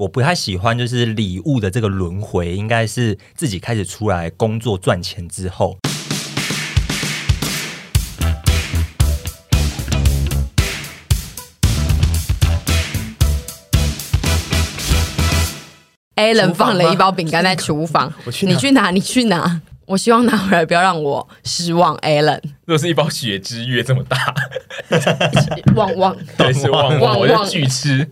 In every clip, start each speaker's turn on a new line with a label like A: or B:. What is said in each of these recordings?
A: 我不太喜欢就是礼物的这个轮回，应该是自己开始出来工作赚钱之后。
B: Alan 放了一包饼干在厨房，你去拿，你去拿。我希望拿回来不要让我失望，Alan。
C: 如果是一包雪之月这么大，
B: 旺旺，
C: 对，是旺旺，我就巨吃。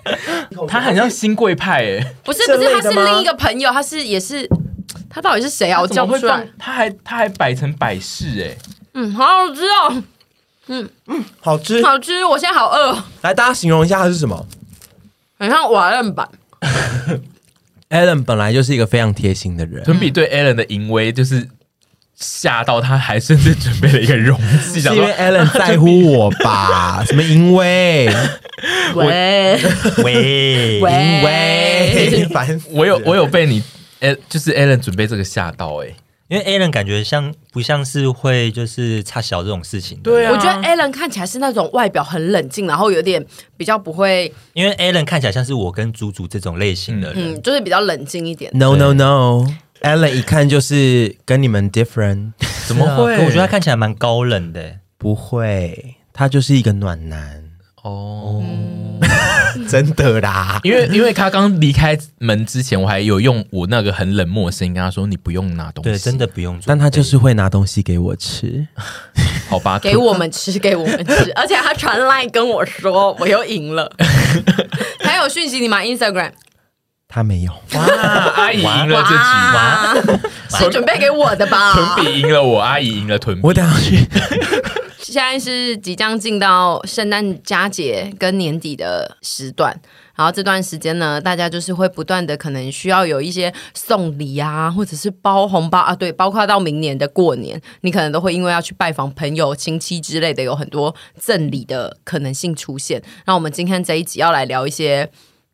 C: 他很像新贵派哎，
B: 不是不是，他是另一个朋友，他是也是，他到底是谁啊？我叫不出来。
C: 他还他还摆成摆饰哎，
B: 嗯，好好吃哦，
D: 嗯嗯，好吃
B: 好吃，我现在好饿。
D: 来，大家形容一下它是什么？
B: 很像瓦楞板。
D: Alan 本来就是一个非常贴心的人，
C: 屯比对 Allen 的淫威就是吓到他，还甚至准备了一个容器，
D: 是因为 Allen 在乎我吧？什么淫威？
B: 喂
A: 喂
D: 淫威？烦！
C: 我有我有被你，就是 Allen 准备这个吓到哎、欸。
A: 因为 Alan 感觉像不像是会就是差小这种事情？
C: 对啊，
B: 我觉得 Alan 看起来是那种外表很冷静，然后有点比较不会。
A: 因为 Alan 看起来像是我跟猪猪这种类型的人，
B: 嗯，就是比较冷静一点。
D: No No No，Alan 一看就是跟你们 different，
C: 怎么会？
A: 我觉得他看起来蛮高冷的，
D: 不会，他就是一个暖男
C: 哦。
D: 真的啦，
C: 因为因为他刚离开门之前，我还有用我那个很冷漠的声音跟他说：“你不用拿东西。”
A: 对，真的不用。
D: 但他就是会拿东西给我吃，
C: 好吧，
B: 给我们吃，给我们吃。而且他传来跟我说：“我又赢了。”还有讯息你吗？Instagram？
D: 他没有。
C: 哇，阿姨赢了这局，
B: 是准备给我的吧？
C: 屯比赢了我，阿姨赢了屯比。
D: 我等下去。
B: 现在是即将进到圣诞佳节跟年底的时段，然后这段时间呢，大家就是会不断的可能需要有一些送礼啊，或者是包红包啊，对，包括到明年的过年，你可能都会因为要去拜访朋友、亲戚之类的，有很多赠礼的可能性出现。那我们今天这一集要来聊一些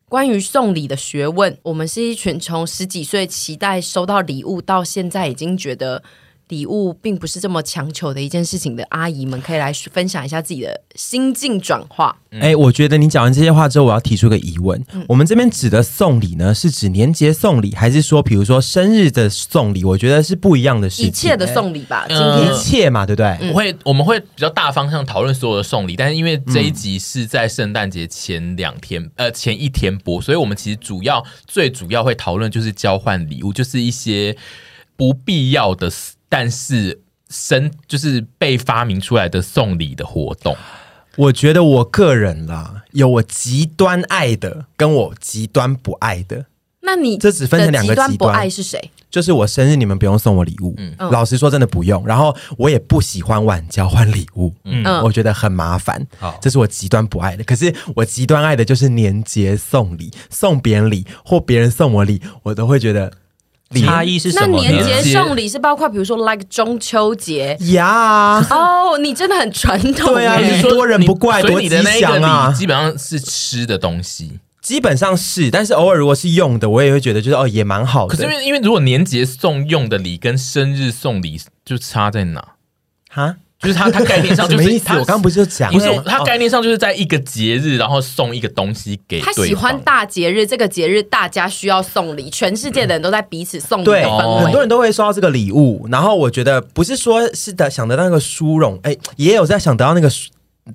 B: 关于送礼的学问。我们是一群从十几岁期待收到礼物，到现在已经觉得。礼物并不是这么强求的一件事情的阿姨们，可以来分享一下自己的心境转化。
D: 哎、嗯欸，我觉得你讲完这些话之后，我要提出个疑问：嗯、我们这边指的送礼呢，是指年节送礼，还是说，比如说生日的送礼？我觉得是不一样的事情。一
B: 切的送礼吧，今
C: 天
D: 一切嘛，对不对？
C: 我会我们会比较大方向讨论所有的送礼，但是因为这一集是在圣诞节前两天，嗯、呃，前一天播，所以我们其实主要最主要会讨论就是交换礼物，就是一些不必要的。但是生就是被发明出来的送礼的活动，
D: 我觉得我个人啦，有我极端爱的，跟我极端不爱的。
B: 那你
D: 这只分成两个极端，
B: 不爱是谁？
D: 就是我生日你们不用送我礼物，嗯，老实说真的不用。然后我也不喜欢晚交换礼物，嗯，我觉得很麻烦。好，这是我极端不爱的。可是我极端爱的就是年节送礼，送别人礼或别人送我礼，我都会觉得。
A: 差异是什么？
B: 那年节送礼是包括，比如说，like 中秋节
D: 呀。
B: 哦，你真的很传统。
D: 对啊，你多人不怪，多吉祥啊。
C: 基本上是吃的东西，
D: 基本上是，但是偶尔如果是用的，我也会觉得就是哦，也蛮好的。
C: 可是因为因为如果年节送用的礼跟生日送礼就差在哪？哈？就是他，他概念上就是
D: 意思。我刚刚不是就讲，
C: 不是他概念上就是在一个节日，然后送一个东西给
B: 他喜欢大节日，这个节日大家需要送礼，全世界的人都在彼此送礼的氛围。
D: 对，很多人都会收到这个礼物。然后我觉得不是说是的想得到那个殊荣，哎，也有在想得到那个。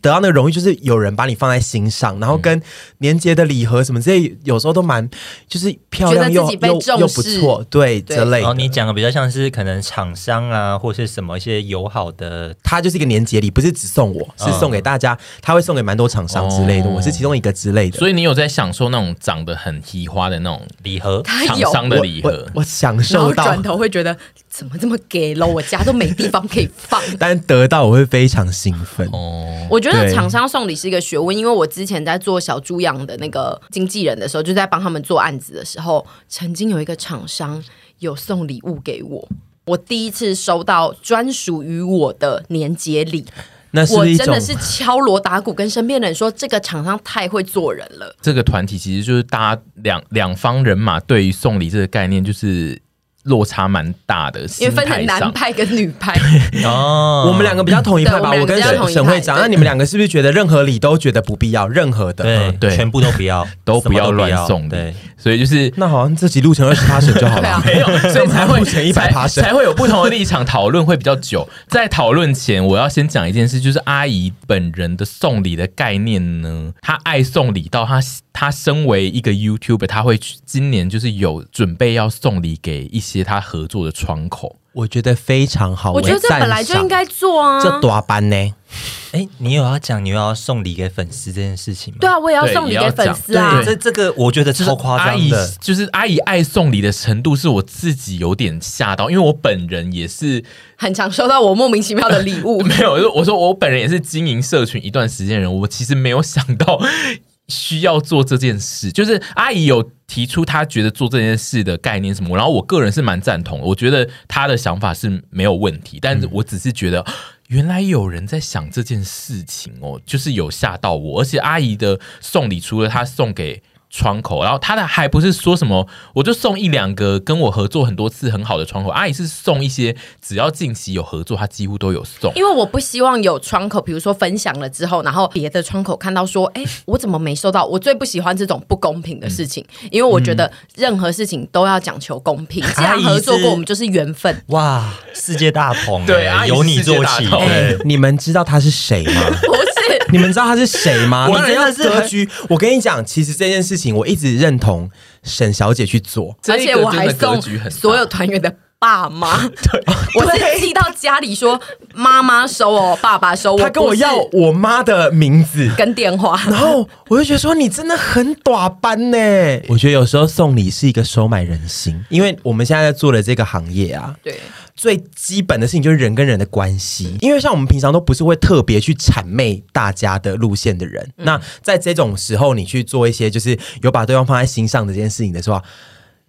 D: 得到那个荣誉，就是有人把你放在心上，然后跟年节的礼盒什么这些，有时候都蛮就是漂亮又又又不错，对，对这类。然
A: 后你讲的比较像是可能厂商啊，或是什么一些友好的，
D: 他就是一个年节礼，不是只送我，是送给大家，他会送给蛮多厂商之类的，哦、我是其中一个之类的。
C: 所以你有在享受那种长得很奇花的那种礼盒，厂商的礼盒？
D: 我我，我享受到，
B: 转头会觉得怎么这么给了，我家都没地方可以放，
D: 但得到我会非常兴奋
C: 哦。
B: 我觉得厂商送礼是一个学问，因为我之前在做小猪养的那个经纪人的时候，就在帮他们做案子的时候，曾经有一个厂商有送礼物给我，我第一次收到专属于我的年节礼，
D: 那是
B: 我真的是敲锣打鼓跟身边的人说，这个厂商太会做人了。
C: 这个团体其实就是大家两两方人马对于送礼这个概念就是。落差蛮大的，
B: 因为分成男派跟女派。
A: 哦，
D: 我们两个比较同一派吧，
B: 我
D: 我跟沈沈会
B: 长，
D: 那你们两个是不是觉得任何礼都觉得不必要？任何的，
A: 对全部都不要，
C: 都不要乱送礼
A: 对，
C: 所以就是
D: 那好像自己录成二十八省就好了。
C: 没有，所以才会
D: 录成一百
C: 才
D: 趴
C: 才会有不同的立场，讨论会比较久。在讨论前，我要先讲一件事，就是阿姨本人的送礼的概念呢，她爱送礼到她，她身为一个 YouTuber，她会去今年就是有准备要送礼给一些她合作的窗口。
D: 我觉得非常好，
B: 我觉得这本来就应该做啊。
D: 这多班呢？
A: 哎，你有要讲你又要送礼给粉丝这件事情吗？
B: 对啊，我也要送礼给粉丝啊
C: 对。
A: 这这个我觉得超
C: 夸
A: 张的。
C: 就是阿姨爱送礼的程度，是我自己有点吓到，因为我本人也是
B: 很常收到我莫名其妙的礼物。
C: 没有，我说我本人也是经营社群一段时间的人，我其实没有想到需要做这件事。就是阿姨有提出她觉得做这件事的概念什么，然后我个人是蛮赞同的，我觉得她的想法是没有问题，但是我只是觉得。原来有人在想这件事情哦，就是有吓到我，而且阿姨的送礼除了她送给窗口，然后他的还不是说什么，我就送一两个跟我合作很多次很好的窗口，阿姨是送一些只要近期有合作，他几乎都有送。
B: 因为我不希望有窗口，比如说分享了之后，然后别的窗口看到说，哎，我怎么没收到？我最不喜欢这种不公平的事情，因为我觉得任何事情都要讲求公平。既然合作过，我们就是缘分。
A: 哇，世界大同，
C: 对
A: 由你做起。
D: 你们知道他是
B: 谁吗？
D: 你们知道他是谁吗？
A: 我
D: 真的
A: 是
D: 格局。我跟你讲，其实这件事情我一直认同沈小姐去做。
B: 而且我
C: 还
B: 送所有团员的爸妈，对，我是寄到家里说妈妈收哦，爸爸收。
D: 他跟我要我妈的名字。
B: 跟电话，
D: 然后我就觉得说你真的很短班呢。我觉得有时候送礼是一个收买人心，因为我们现在在做的这个行业啊，
B: 对。
D: 最基本的事情就是人跟人的关系。因为像我们平常都不是会特别去谄媚大家的路线的人，那在这种时候你去做一些就是有把对方放在心上的这件事情的时候，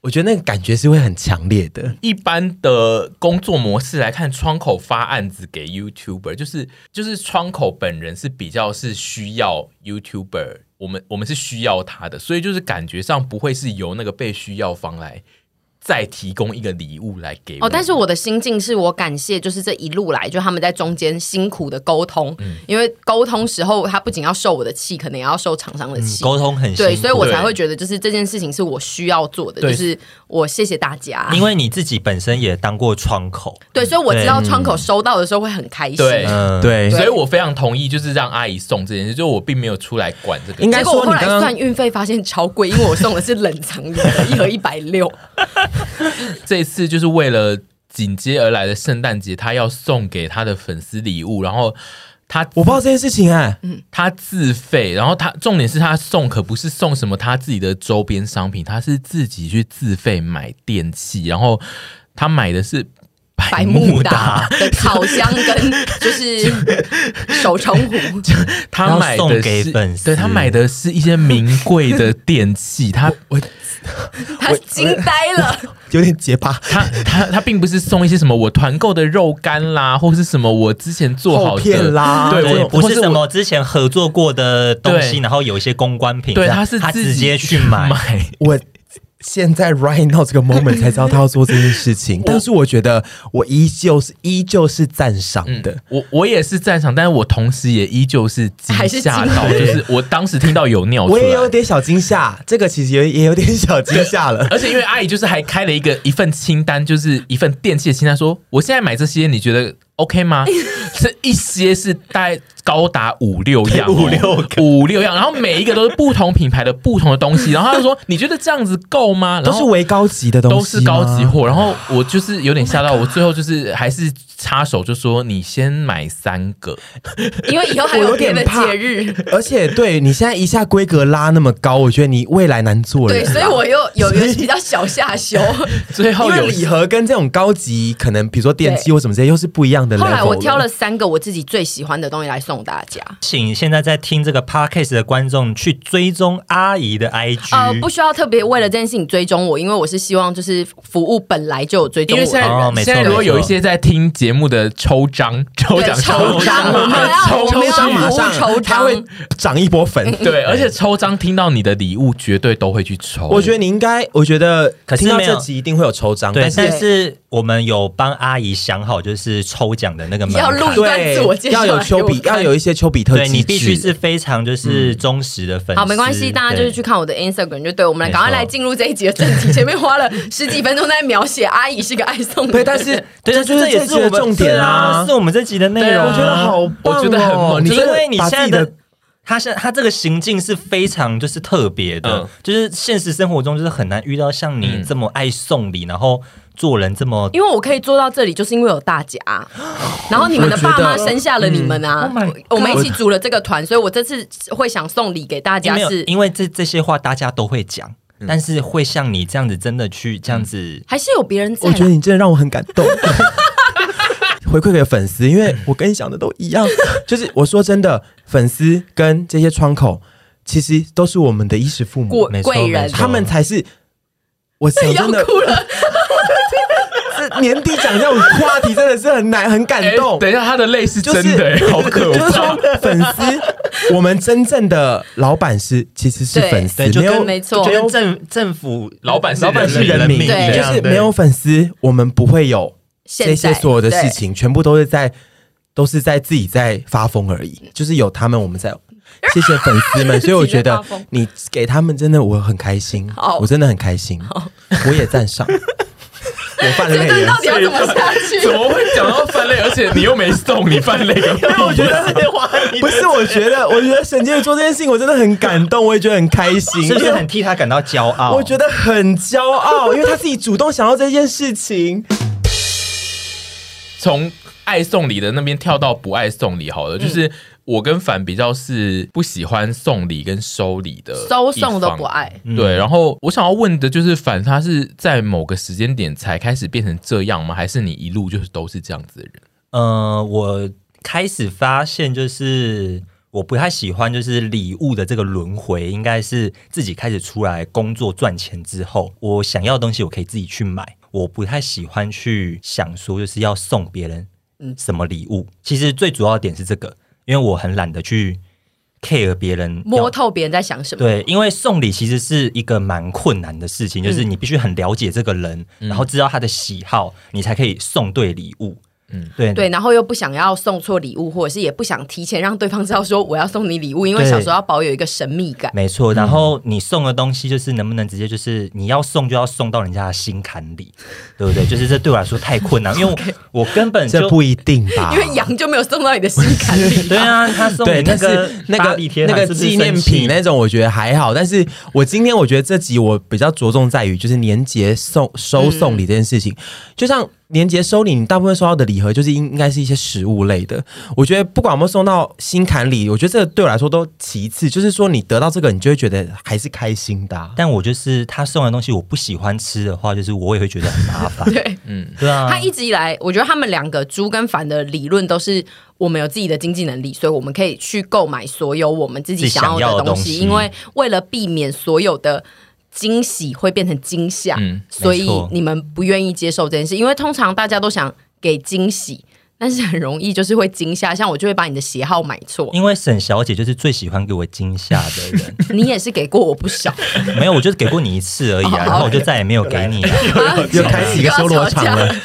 D: 我觉得那个感觉是会很强烈的。
C: 一般的工作模式来看，窗口发案子给 YouTuber，就是就是窗口本人是比较是需要 YouTuber，我们我们是需要他的，所以就是感觉上不会是由那个被需要方来。再提供一个礼物来给我
B: 哦，但是我的心境是我感谢，就是这一路来，就他们在中间辛苦的沟通，嗯、因为沟通时候他不仅要受我的气，可能也要受厂商的气，
A: 沟、嗯、通很辛苦。
B: 对，所以我才会觉得就是这件事情是我需要做的，就是我谢谢大家，
A: 因为你自己本身也当过窗口，
B: 对，所以我知道窗口收到的时候会很开心，
C: 对，
A: 嗯、
D: 对，
C: 所以我非常同意，就是让阿姨送这件事，就我并没有出来管这个，
D: 应该
B: 说我后来算运费发现超贵，因为我送的是冷藏的，一盒一百六。
C: 这次就是为了紧接而来的圣诞节，他要送给他的粉丝礼物，然后他
D: 我不知道这件事情哎、欸，
C: 他自费，然后他重点是他送可不是送什么他自己的周边商品，他是自己去自费买电器，然后他买的是
B: 百慕达的烤箱跟 就是手冲壶，
C: 他买的是对他买的是一些名贵的电器，他我。
B: 他惊呆了，
D: 有点结巴。
C: 他他他并不是送一些什么我团购的肉干啦，或是什么我之前做好的
D: 啦，
A: 对，对不是什么之前合作过的东西，然后有一些公关品，
C: 对，他是
A: 他直接去。
C: 买
D: 我。现在 right now 这个 moment 才知道他要做这件事情，但是我觉得我依旧是依旧是赞赏的，
C: 嗯、我我也是赞赏，但是我同时也依旧是惊吓到，就是 我当时听到有尿出来，
D: 我也有点小惊吓，这个其实也也有点小惊吓了，
C: 而且因为阿姨就是还开了一个一份清单，就是一份电器的清单，说我现在买这些，你觉得 OK 吗？这一些是大概高达五六样，
A: 五六
C: 五六样，然后每一个都是不同品牌的不同的东西，然后他就说你觉得这样子够吗？
D: 都是为高级的东西，
C: 都是高级货。然后我就是有点吓到，我最后就是还是插手就说你先买三个，
B: 因为以后还有别的节日，
D: 而且对你现在一下规格拉那么高，我觉得你未来难做了。
B: 对，所以我又有一个比较小下修。
C: 最后有
D: 礼盒跟这种高级，可能比如说电器或什么这些，又是不一样的。
B: 后来我挑了三个我自己最喜欢的东西来送大家，
A: 请现在在听这个 podcast 的观众去追踪阿姨的 IG，
B: 呃，不需要特别为了这件事情追踪我，因为我是希望就是服务本来就有追踪我的人。
C: 因为现在、哦、现在如果有一些在听节节目的抽章、抽奖、
B: 抽章，我们
D: 抽
B: 我们要
D: 章马上
B: 抽章，
D: 他会涨一波粉。
C: 对，而且抽章听到你的礼物，绝对都会去抽。
D: 我觉得你应该，我觉得
A: 可是没有
D: 听到这集一定会有抽章，
A: 对，
D: 但是
A: 但是我们有帮阿姨想好，就是抽奖的那个门
B: 要录
A: 槛。
B: 一段自我介绍
D: 要有丘比，要有一些丘比特
A: 对你必须是非常就是忠实的粉丝。
B: 好，没关系，大家就是去看我的 Instagram 就对。我们来赶快来进入这一集的正题。前面花了十几分钟在描写阿姨是个爱送礼，
D: 对，但是
A: 对，
D: 这就是这集的重点啊，
A: 是我们这集的内容。
D: 我觉得好棒哦，
C: 我觉得很猛
A: 因为你现在
D: 的
A: 他现他这个行径是非常就是特别的，
C: 嗯
A: 就是现实生活中就是很难遇到像你这么爱送礼，然后做人这么
B: 因为我可以做到这里，就是因为有大家，然后你们的爸妈生下了你们啊。
A: 我嗯 Oh my，
B: 我们一起组了这个团，所以我这次会想送礼给大家
A: 没有
B: 是，
A: 因为这这些话大家都会讲，
C: 嗯。
A: 但是会像你这样子真的去这样子，
B: 还是有别人在。
D: 我觉得你真的让我很感动。回馈给粉丝，因为我跟你想的都一样，就是我说真的，粉丝跟这些窗口其实都是我们的衣食父母，
B: 贵
A: 没错
B: 贵人。
D: 他们才是我想
B: 要
D: 真的。
B: 哭了，
D: 这 年底讲这种话题真的是很难，很感
C: 哎
D: 动。
C: 等一下，他的泪是真的、欸，好可
D: 就是
C: 怕
D: 说。粉丝，我们真正的老板是其实是粉
A: 丝，
D: 没有
B: 没错
A: 就跟政政府
C: 老板是
A: 老板是
C: 人民
B: 对，
D: 就是没有粉丝，我们不会有
B: 这
D: 些所有的事情，全部都是在都是在自己在发疯而已。就是有他们，我们在谢谢粉丝们，所以我觉得你给他们真的我很开心，我真的很开心，我也赞赏。我犯了泪了
B: 到，底要怎么下去？
C: 怎么会讲到犯泪？而且你又没送，你犯泪个屁！
D: 我觉得不是，我觉得我觉得沈杰做这件事情，我真的很感动，我也觉得很开心，
A: 是不是很替他感到骄傲？
D: 我觉得很骄傲，因为他自己主动想要这件事情。
C: 从爱送礼的那边跳到不爱送礼好了，就是我跟凡比较是不喜欢送礼跟收礼的，
B: 收送都不。爱，
C: 对，然后我想要问的就是，凡他是在某个时间点才开始变成这样吗？还是你一路就是都是这样子的人？
A: 呃，我开始发现，就是我不太喜欢，就是礼物的这个轮回，应该是自己开始出来工作赚钱之后，我想要的东西我可以自己去买，我不太喜欢去想说就是要送别人什么礼物。其实最主要的点是这个，因为我很懒得去 care 别人
B: 摸透别人在想什么。
A: 对，因为送礼其实是一个蛮困难的事情，就是你必须很了解这个人，
C: 嗯
A: 然后知道他的喜好，你才可以送对礼物。嗯，对
B: 对，然后又不想要送错礼物，或者是也不想提前让对方知道说我要送你礼物，因为
A: 小
B: 时候要保有一个神秘感。
A: 没错。然后你送的东西，就是能不能直接就是你要送就要送到人家的心坎里，对不对？就是这对我来说太困难，因为我 我根本就
D: 这不一定吧？
B: 因为羊就没有送到你的心坎里。
A: 对啊，他送那个
D: 那
A: 个
D: 那
A: 个
D: 纪念品那种，我觉得还好。但是我今天我觉得这集我比较着重在于，就是年节送收送礼这件事情，就像。年节收礼，你大部分收到的礼盒就是应应该是一些食物类的。我觉得不管有没有送到心坎里，我觉得这个对我来说都其次。就是说，你得到这个，你就会觉得还是开心的啊。
A: 但我就是他送的东西，我不喜欢吃的话，就是我也会觉得很麻烦。
B: 对，
C: 嗯，
A: 对啊，
B: 他一直以来，我觉得他们两个猪跟凡的理论都是，我们有自己的经济能力，所以我们可以去购买所有我们自己想要的东西。
A: 自己想要的东西
B: 因为为了避免所有的惊喜会变成惊吓，
C: 嗯
B: 所以你们不愿意接受这件事。因为通常大家都想给惊喜，但是很容易就是会惊吓。像我就会把你的鞋号买错，
A: 因为沈小姐就是最喜欢给我惊吓的人。
B: 你也是给过我不少，
A: 没有，我就是给过你一次而已啊，然后我就再也没有给你了。
D: 又开始一个修罗场了。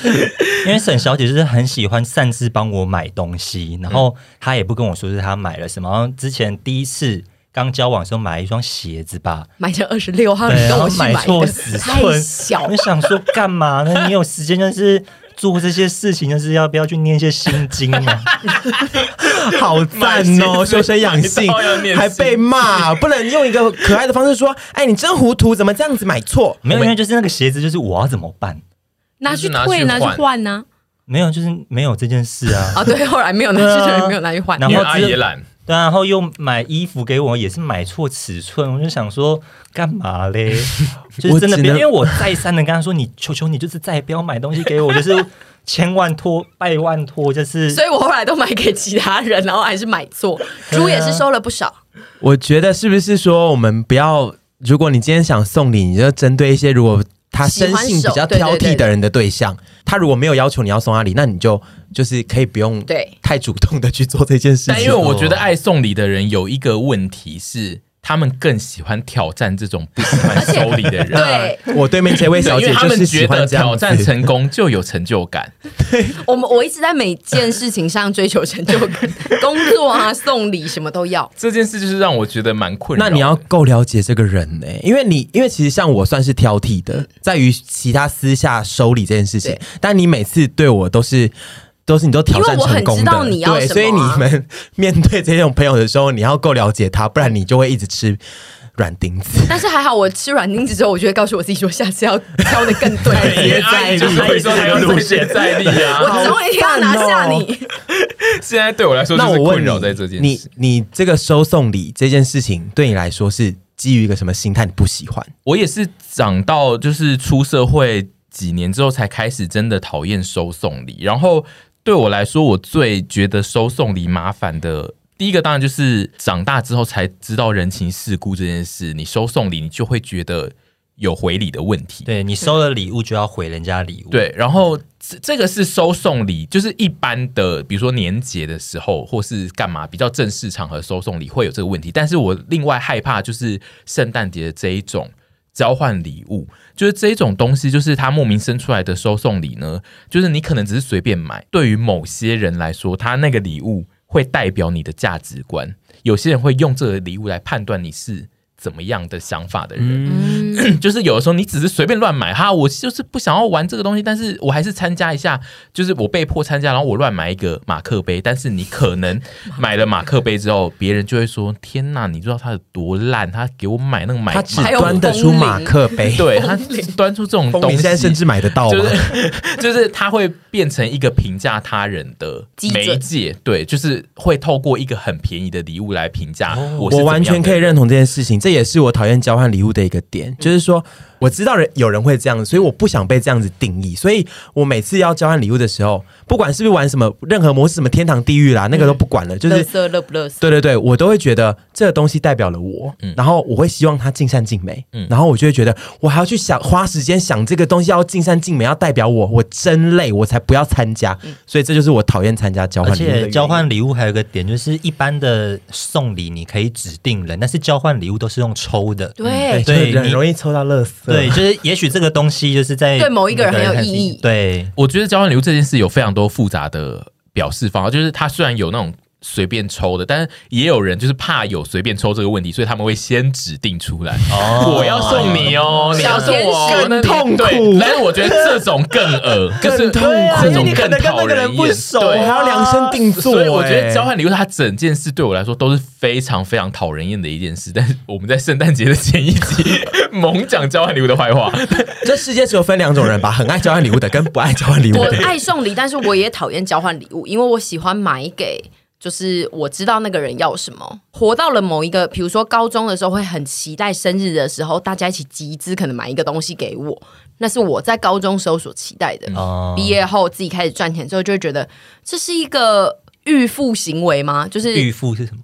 A: 因为沈小姐就是很喜欢擅自帮我买东西，然后她也不跟我说是她买了什么。然后之前第一次刚交往的时候买了一双鞋子吧，
B: 买成二十六号，
A: 对，
B: 你跟
A: 然后
B: 我去买
A: 买错
B: 的
A: 尺寸，
B: 小
A: 我想说干嘛呢？你有时间就是做这些事情，就是要不要去念一些心经啊？
D: 好赞哦，修身养性 还被骂，不能用一个可爱的方式说：“哎，你真糊涂，怎么这样子买错
A: 没有，因为就是那个鞋子，就是我要怎么办？
B: 拿去退，拿去
C: 去换
B: 换呢？
A: 没有，就是没有这件事啊。
B: 啊，对，后来没有拿去退，没有拿去换。
A: 然后
C: 因为阿姨懒，
A: 对啊，然后又买衣服给我，也是买错尺寸，我就想说干嘛嘞？就是真的不要，
D: 我只能
A: 因为我再三的跟他说，你求求你，就是再也不要买东西给我，就是千万托拜万托，就是
B: 所以我后来都买给其他人，然后还是买错。猪也是收了不少，？”
D: 我觉得是不是说我们不要？如果你今天想送礼，你就针对一些如果。他生性比较挑剔的人的对象。他如果没有要求你要送他礼，那你就就是可以不用对太主动的去做这件事情。
C: 但因为我觉得爱送礼的人有一个问题是。他们更喜欢挑战这种 不喜欢收礼的人。
B: 对，
D: 我对面这位小姐，
C: 他们觉得挑战成功就有成就感。
B: 对，我们我一直在每件事情上追求成就感，工作啊、送礼什么都要。
C: 这件事就是让我觉得蛮困扰。
D: 那你要够了解这个人呢、欸，因为你因为其实像我算是挑剔的，在于其他私下收礼这件事情，但你每次对我都是。都是你都挑战成功的，
B: 你啊、
D: 对，所以你们面对这种朋友的时候，你要够了解他，不然你就会一直吃软钉子。
B: 但是还好，我吃软钉子之后，我就会告诉我自己说，下次要挑的更对，
C: 再厉，就会说还有路线再力啊！
B: 我总有一天要拿下你。
C: 现在对我来说，那我困扰在这件事。
D: 你你这个收送礼这件事情，对你来说是基于一个什么心态？你不喜欢？
C: 我也是长到就是出社会几年之后，才开始真的讨厌收送礼，然后。对我来说，我最觉得收送礼麻烦的第一个，当然就是长大之后才知道人情世故这件事。你收送礼，你就会觉得有回礼的问题。
A: 对，你收了礼物就要回人家礼物。
C: 对，然后这这个是收送礼，就是一般的，比如说年节的时候，或是干嘛比较正式场合收送礼会有这个问题。但是我另外害怕就是圣诞节的这一种。交换礼物就是这一种东西，就是他莫名生出来的收送礼呢，就是你可能只是随便买，对于某些人来说，他那个礼物会代表你的价值观，有些人会用这个礼物来判断你是。怎么样的想法的人，嗯、就是有的时候你只是随便乱买哈，我就是不想要玩这个东西，但是我还是参加一下，就是我被迫参加，然后我乱买一个马克杯，但是你可能买了马克杯之后，别人就会说：天哪，你知道他有多烂？他给我买那个买，
D: 他只端得出马克杯，
C: 对他端出这种东西，
D: 现在甚至买得到，
C: 就是 就是他会变成一个评价他人的媒介，对，就是会透过一个很便宜的礼物来评价我。
D: 我完全可以认同这件事情。这也是我讨厌交换礼物的一个点，就是说。我知道人有人会这样，所以我不想被这样子定义。所以我每次要交换礼物的时候，不管是不是玩什么任何模式，什么天堂地狱啦，那个都不管了。就是
B: 乐乐不乐
D: 对对对，我都会觉得这个东西代表了我，嗯、然后我会希望它尽善尽美。嗯、然后我就会觉得我还要去想花时间想这个东西要尽善尽美，要代表我，我真累，我才不要参加。嗯、所以这就是我讨厌参加交换礼物。而且
A: 交换礼物还有一个点，就是一般的送礼你可以指定人，但是交换礼物都是用抽的。
B: 对
D: 对，很容易抽到乐色。
A: 对，就是也许这个东西就是在
B: 对某一个人很有意义。
A: 对，
C: 我觉得交换礼物这件事有非常多复杂的表示方法，就是它虽然有那种。随便抽的，但是也有人就是怕有随便抽这个问题，所以他们会先指定出来。哦，我要送你哦，你要送我，
D: 更痛苦。
C: 但是我觉得这种更恶，
D: 更痛苦，
C: 这种更讨人厌。
D: 对，还要量身定做。
C: 所以我觉得交换礼物，它整件事对我来说都是非常非常讨人厌的一件事。但是我们在圣诞节的前一集猛讲交换礼物的坏话。
D: 这世界只有分两种人吧，很爱交换礼物的，跟不爱交换礼物的。
B: 我爱送礼，但是我也讨厌交换礼物，因为我喜欢买给。就是我知道那个人要什么，活到了某一个，比如说高中的时候，会很期待生日的时候，大家一起集资，可能买一个东西给我，那是我在高中时候所期待的。毕业后自己开始赚钱之后，就会觉得这是一个预付行为吗？就是
A: 预付是什么？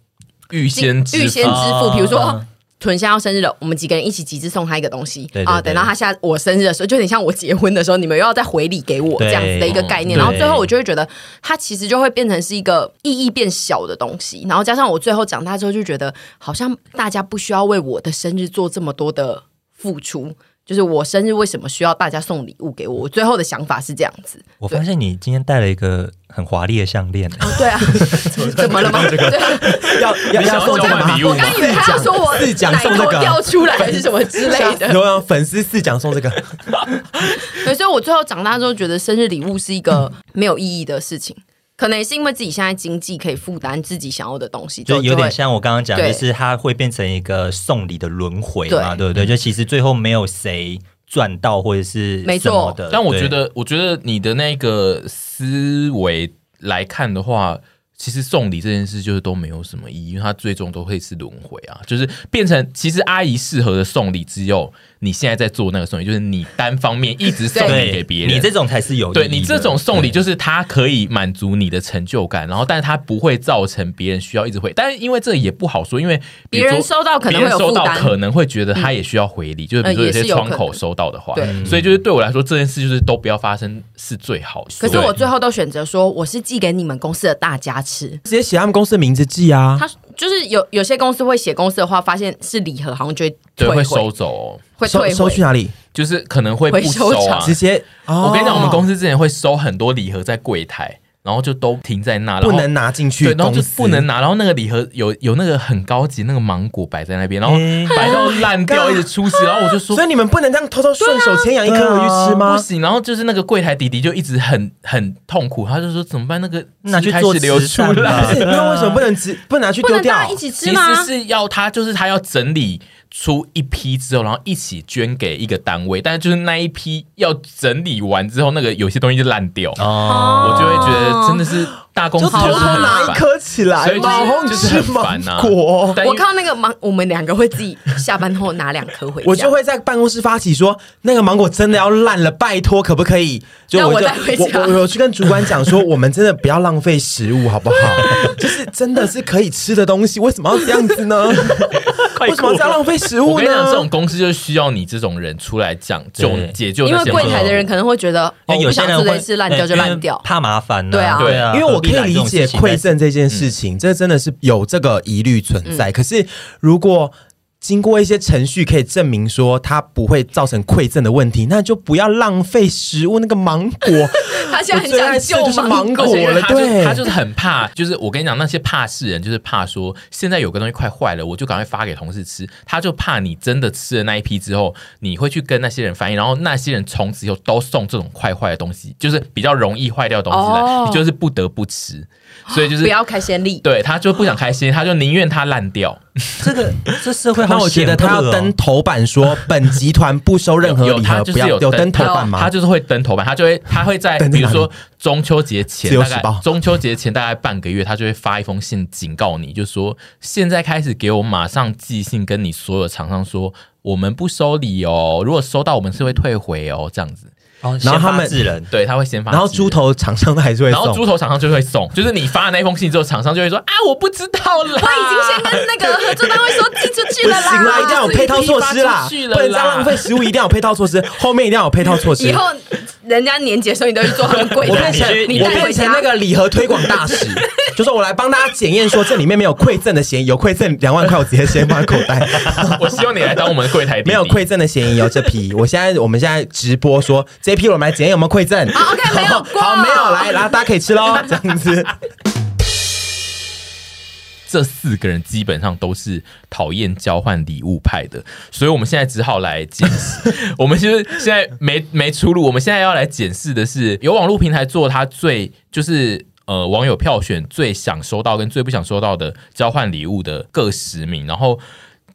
C: 预先
B: 预先支付，比如说。屯现在要生日了，我们几个人一起集资送他一个东西
A: 啊！
B: 等到他下我生日的时候，就有点像我结婚的时候，你们又要再回礼给我这样子的一个概念。然后最后我就会觉得，它其实就会变成是一个意义变小的东西。然后加上我最后长大之后，就觉得好像大家不需要为我的生日做这么多的付出。就是我生日为什么需要大家送礼物给我？我最后的想法是这样子。
A: 我发现你今天戴了一个很华丽的项链。
B: 哦，对啊，怎么了吗？这个，
D: 要要要送这个礼物？
B: 我刚以为他要说我
D: 四奖送这个
B: 掉出来还是什么之类的。
D: 有粉丝四奖送这个。
B: 对，所以我最后长大之后觉得生日礼物是一个没有意义的事情。可能也是因为自己现在经济可以负担自己想要的东西，
A: 就有点像我刚刚讲，就是它会变成一个送礼的轮回嘛，对不对？就其实最后没有谁赚到或者是没错的。
C: 但我觉得，我觉得你的那个思维来看的话，其实送礼这件事就是都没有什么意义，因为它最终都会是轮回啊，就是变成其实阿姨适合的送礼只有你现在在做那个送礼，就是你单方面一直送礼给别人，
A: 你这种才是有意义
C: 对你这种送礼，就是它可以满足你的成就感，然后但是它不会造成别人需要一直回，但是因为这也不好说，因为
B: 别人收到可能会有
C: 收到可能会觉得他也需要回礼，就是比如说有些窗口收到的话，
B: 对，
C: 所以就是对我来说这件事就是都不要发生是最好的。
B: 可是我最后都选择说我是寄给你们公司的大家吃，
D: 直接写他们公司的名字寄啊。
B: 他就是有有些公司会写公司的话，发现是礼盒，好像就会退
C: 会收走，哦，
B: 会退
D: 收，收去哪里？
C: 就是可能会不收啊，
B: 收
D: 直接。
C: 哦、我跟你讲，我们公司之前会收很多礼盒在柜台。然后就都停在那，
D: 不能拿进去，
C: 对，然后就不能拿。然后那个礼盒有有那个很高级那个芒果摆在那边，然后摆到烂掉，一直出事。然后我就说，
D: 所以你们不能这样偷偷顺手牵羊一颗回去吃吗？
C: 不行。然后就是那个柜台弟弟就一直很很痛苦，他就说怎么办？那个
A: 拿去做
C: 流出来，
D: 那为什么不能吃？不能拿去丢掉？
B: 一起吃吗？
C: 其实是要他，就是他要整理。出一批之后，然后一起捐给一个单位，但是就是那一批要整理完之后，那个有些东西就烂掉，哦、我就会觉得真的是大公司就是很
D: 拿一颗起来，
C: 所以就是就是很烦呐。
B: 我看到那个芒，我们两个会自己下班后拿两颗回家，
D: 我就会在办公室发起说，那个芒果真的要烂了，拜托可不可以？就我就我我有去跟主管讲说，我们真的不要浪费食物，好不好？就是真的是可以吃的东西，为什么要这样子呢？为什么要浪费食物呢？
C: 我跟你讲，这种公司就是需要你这种人出来讲，就解救。
B: 因为柜台的人可能会觉得，因为有些人会是烂掉就烂掉，
A: 怕麻烦。
B: 对啊，
A: 对啊。
D: 因为我可以理解馈赠这件事情，这真的是有这个疑虑存在。可是如果经过一些程序可以证明说它不会造成馈赠的问题，那就不要浪费食物。那个芒果，
B: 他现在很想救
D: 就是芒果了，对，
C: 他就是很怕。就是我跟你讲，那些怕事人就是怕说，现在有个东西快坏了，我就赶快发给同事吃。他就怕你真的吃了那一批之后，你会去跟那些人反映，然后那些人从此以后都送这种快坏的东西，就是比较容易坏掉的东西来，哦、你就是不得不吃。所以就是
B: 不要开先例，
C: 对，他就不想开先，他就宁愿他烂掉。
A: 这个这社会，
D: 那我觉得他要登头版说，本集团不收任何礼盒，不要有登头版吗？
C: 他就是会登头版，他就会他会在比如说中秋节前大概中秋节前大概半个月，他就会发一封信警告你，就说现在开始给我马上寄信跟你所有厂商说，我们不收礼哦，如果收到我们是会退回哦，这样子。
D: 然后他们
C: 人对他会先发，
D: 然后猪头厂商还是会送，
C: 然后猪头厂商就会送，就是你发了那封信之后，厂商就会说啊，我不知道了，我已
B: 经先跟那个合作单位说寄出去了啦，
D: 不行啦，一定要有配套措施啦，不能再浪费食物，一定要有配套措施，后面一定要有配套措施。
B: 以后人家年节的时候，你都去做很贵，
D: 我变成我变成那个礼盒推广大使，就说我来帮大家检验，说这里面没有馈赠的嫌疑，有馈赠两万块，我直接先放口袋。
C: 我希望你来当我们的柜台，
D: 没有馈赠的嫌疑哦，这批，我现在我们现在直播说这批我们来检验有没有。馈赠
B: 好，OK，没有过，
D: 好，没有，来，然后大家可以吃喽，这样子。
C: 这四个人基本上都是讨厌交换礼物派的，所以我们现在只好来检视。我们其实现在没没出路，我们现在要来检视的是，有网络平台做他最就是呃网友票选最想收到跟最不想收到的交换礼物的各十名，然后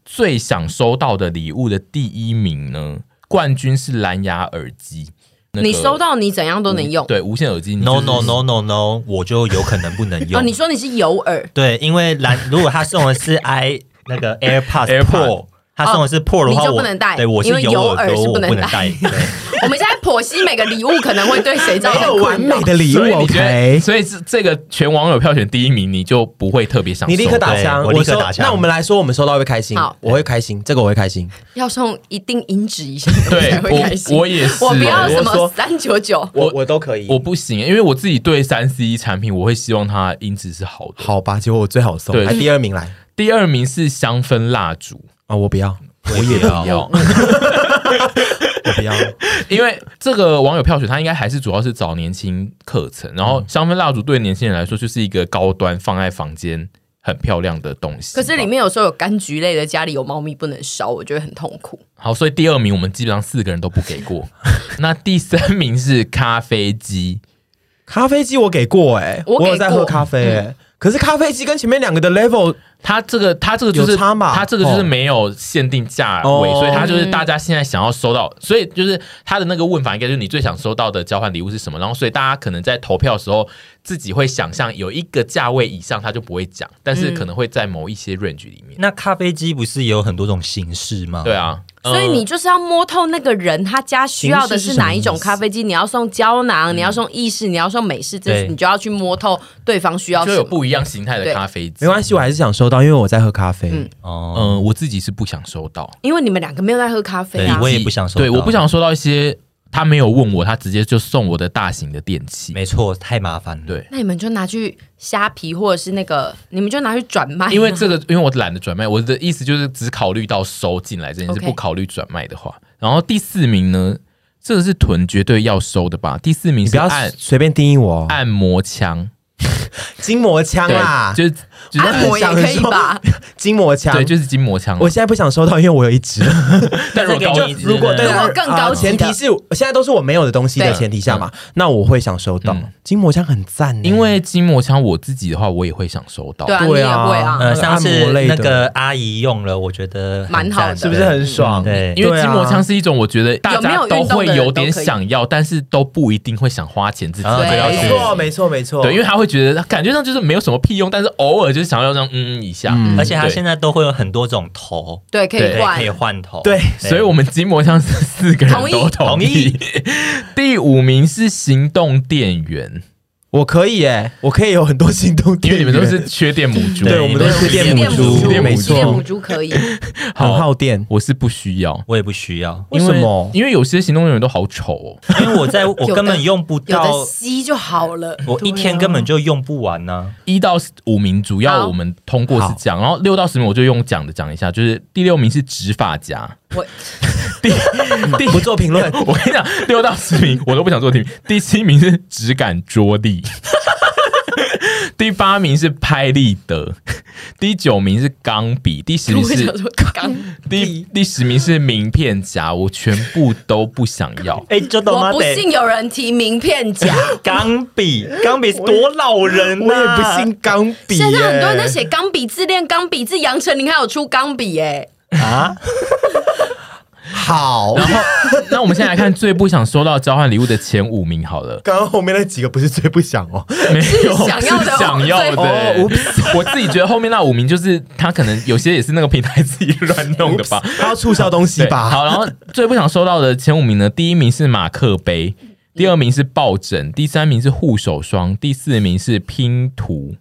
C: 最想收到的礼物的第一名呢，冠军是蓝牙耳机。
B: 你收到你怎样都能用，
C: 对无线耳机。
A: No no no no no，我就有可能不能用。
B: 哦，你说你是有耳？
A: 对，因为蓝如果他送的是 i 那个 AirPods Pro，他送的是
B: 就不能带。
A: 对，我是有耳，是不能带。
B: 我们现在剖析每个礼物可能会对谁造成
D: 完美的礼物，OK？
C: 所以是这个全网友票选第一名，你就不会特别想，
D: 你立刻打枪，
A: 我立刻打枪。
D: 那我们来说，我们收到会开心，好我会开心，这个我会开心。
B: 要送一定音质以上的
C: 对，
B: 才会开心。
C: 我也是，
B: 我不要什么三九九，
D: 我我都可以。
C: 我不行，因为我自己对三 C 产品，我会希望它音质是好的。
D: 好吧，结果我最好送。来第二名来，
C: 第二名是香氛蜡烛
D: 啊，我不要，
C: 我也不要。
D: 我不要，
C: 因为这个网友票选，他应该还是主要是找年轻课程。然后香氛蜡烛对年轻人来说就是一个高端，放在房间很漂亮的东西。
B: 可是里面有时候有柑橘类的，家里有猫咪不能烧，我觉得很痛苦。
C: 好，所以第二名我们基本上四个人都不给过。那第三名是咖啡机，
D: 咖啡机我给过哎、欸，我有在喝咖啡哎、欸。可是咖啡机跟前面两个的 level，
C: 它这个它这个就
D: 差嘛？
C: 它这个就是没有限定价位，
D: 哦。
C: 所以它就是大家现在想要收到，所以就是它的那个问法应该就是你最想收到的交换礼物是什么，然后所以大家可能在投票的时候自己会想象有一个价位以上，他就不会讲，但是可能会在某一些 range 里面。
A: 那咖啡机不是也有很多种形式吗？
C: 对啊，
B: 所以你就是要摸透那个人他家需要的是哪一种咖啡机，你要送胶囊，你要送意式，你要送美式，这
A: 对
B: 你就要去摸透对方需要什么。
C: 就有不一样形态的咖啡机
D: 没。关系，我还是想收到，因为我在喝咖啡。
B: 嗯
A: 哦，
C: 嗯，我自己是不想收到，
B: 因为你们两个没有在喝咖啡啊，
A: 我也不想收到
C: 对，我不想收到一些他没有问我，他直接就送我的大型的电器。
A: 没错，太麻烦了。
C: 对，
B: 那你们就拿去虾皮或者是那个，你们就拿去转卖。
C: 因为这个，因为我懒得转卖，我的意思就是只考虑到收进来这件事，不考虑转卖的话。然后第四名呢，这个是囤绝对要收的吧？第四名
D: 你不要
C: 是按
D: 随便定义我哦，
C: 按摩枪，
D: 筋膜枪啦，
C: 就是就是
B: 按摩也可以吧？
D: 筋膜枪，
C: 对，就是筋膜枪。
D: 我现在不想收到，因为我有一支。
C: 但如果
D: 如果对
B: 如果更高
D: 前提是现在都是我没有的东西的前提下嘛，那我会想收到。
C: 嗯。
D: 筋膜枪，很赞，
C: 因为筋膜枪我自己的话，我也会想收到。
B: 对啊，你也
D: 对啊。
B: 会啊。
A: 呃，上
D: 按
A: 次
D: 摩类的。
A: 那个阿姨用了，我觉得
B: 蛮好的。
D: 是不是很爽？
A: 对。
C: 因
D: 为
C: 筋膜枪是一种我觉得大家都会有
B: 点
C: 想要，但是都不一定会想花钱自己
D: 没错，没错，没错。
C: 对，因为他会觉得感觉上就是没有什么屁用，但是偶尔就是想要这样嗯嗯一下。
D: 嗯
A: 而且它
C: 对
A: 现在都会有很多种头，
B: 对，可以
C: 对
B: 换
A: 可以。换头。
D: 对
C: 所以我们筋膜枪是四个人
B: 同意
C: 都同意。第五名是行动电源，
D: 我可以耶，我可以有很多行动电源，
C: 因为你们都是缺电母猪，
D: 对我们都是缺电母猪
B: 电
D: 没错
B: 电母猪可以。
D: 很耗电。
C: 我是不需要。
A: 我也不需要，
D: 为什么？
C: 因为有些行动电源都好丑哦。
A: 因为我在 我根本用不到，
B: 吸就好了。
A: 我一天根本就用不完呢。
C: 一到五名主要我们通过是这样，然后六到十名我就用讲的讲一下，就是第六名是直发夹，
B: 我
C: 第第
D: 不做评论，
C: 我跟你讲，六到十名我都不想做题。第七名是质感桌历，第八名是拍立得，第九名是钢笔，第十名是
B: 钢笔，
C: 第第十名是名片夹，我全部都不想要。
A: 哎，就懂吗？
B: 我不信有人提名片夹。
A: 钢笔，钢笔是多老人
D: 我也不！信钢笔耶。
B: 现在很多人在写钢笔自恋，钢笔字，杨丞琳还有出钢笔哎。
A: 啊，
D: 好。
C: 然后，那我们现在来看最不想收到交换礼物的前五名好了，
D: 刚刚后面那几个不是最不想哦，
C: 没有
B: 想要
C: 想要的。
D: 哦
C: 我自己觉得后面那五名就是他可能有些也是那个平台自己乱弄的吧。
D: 他要促销东西，吧？
C: 好，然后最不想收到的前五名呢，第一名是马克杯，第二名是抱枕，第三名是护手霜，第四名是拼图，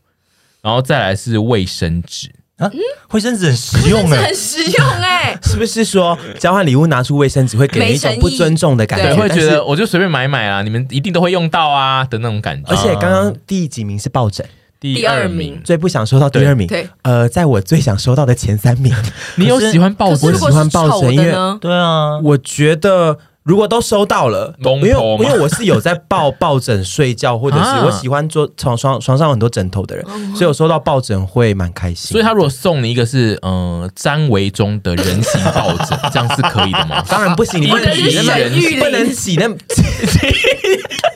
C: 然后再来是卫生纸。
A: 啊，卫生纸很实用哎
B: 很，实用哎。
D: 是不是说交换礼物拿出卫生纸会给人一种不尊重的感觉？
C: 对，会觉得我就随便买买啊，你们一定都会用到啊的那种感觉。
D: 而且刚刚第几名是抱枕，
C: 第
B: 第二名。
D: 最不想收到第二名。
B: 对，
D: 呃，在我最想收到的前三名，
C: 你有喜欢抱枕？
D: 喜欢抱枕因为？
A: 对啊，
D: 我觉得如果都收到了，因
C: 为
D: 因为我是有在抱抱枕睡觉，或者是
C: 啊
D: 我喜欢做床床床上有很多枕头的人，所以我收到抱枕会蛮开心。
C: 所以他如果送你一个是嗯詹维中的人形抱枕，这样是可以的吗？
D: 当然不行，你不能
C: 一
D: 挤那
C: 人
D: 不能洗那么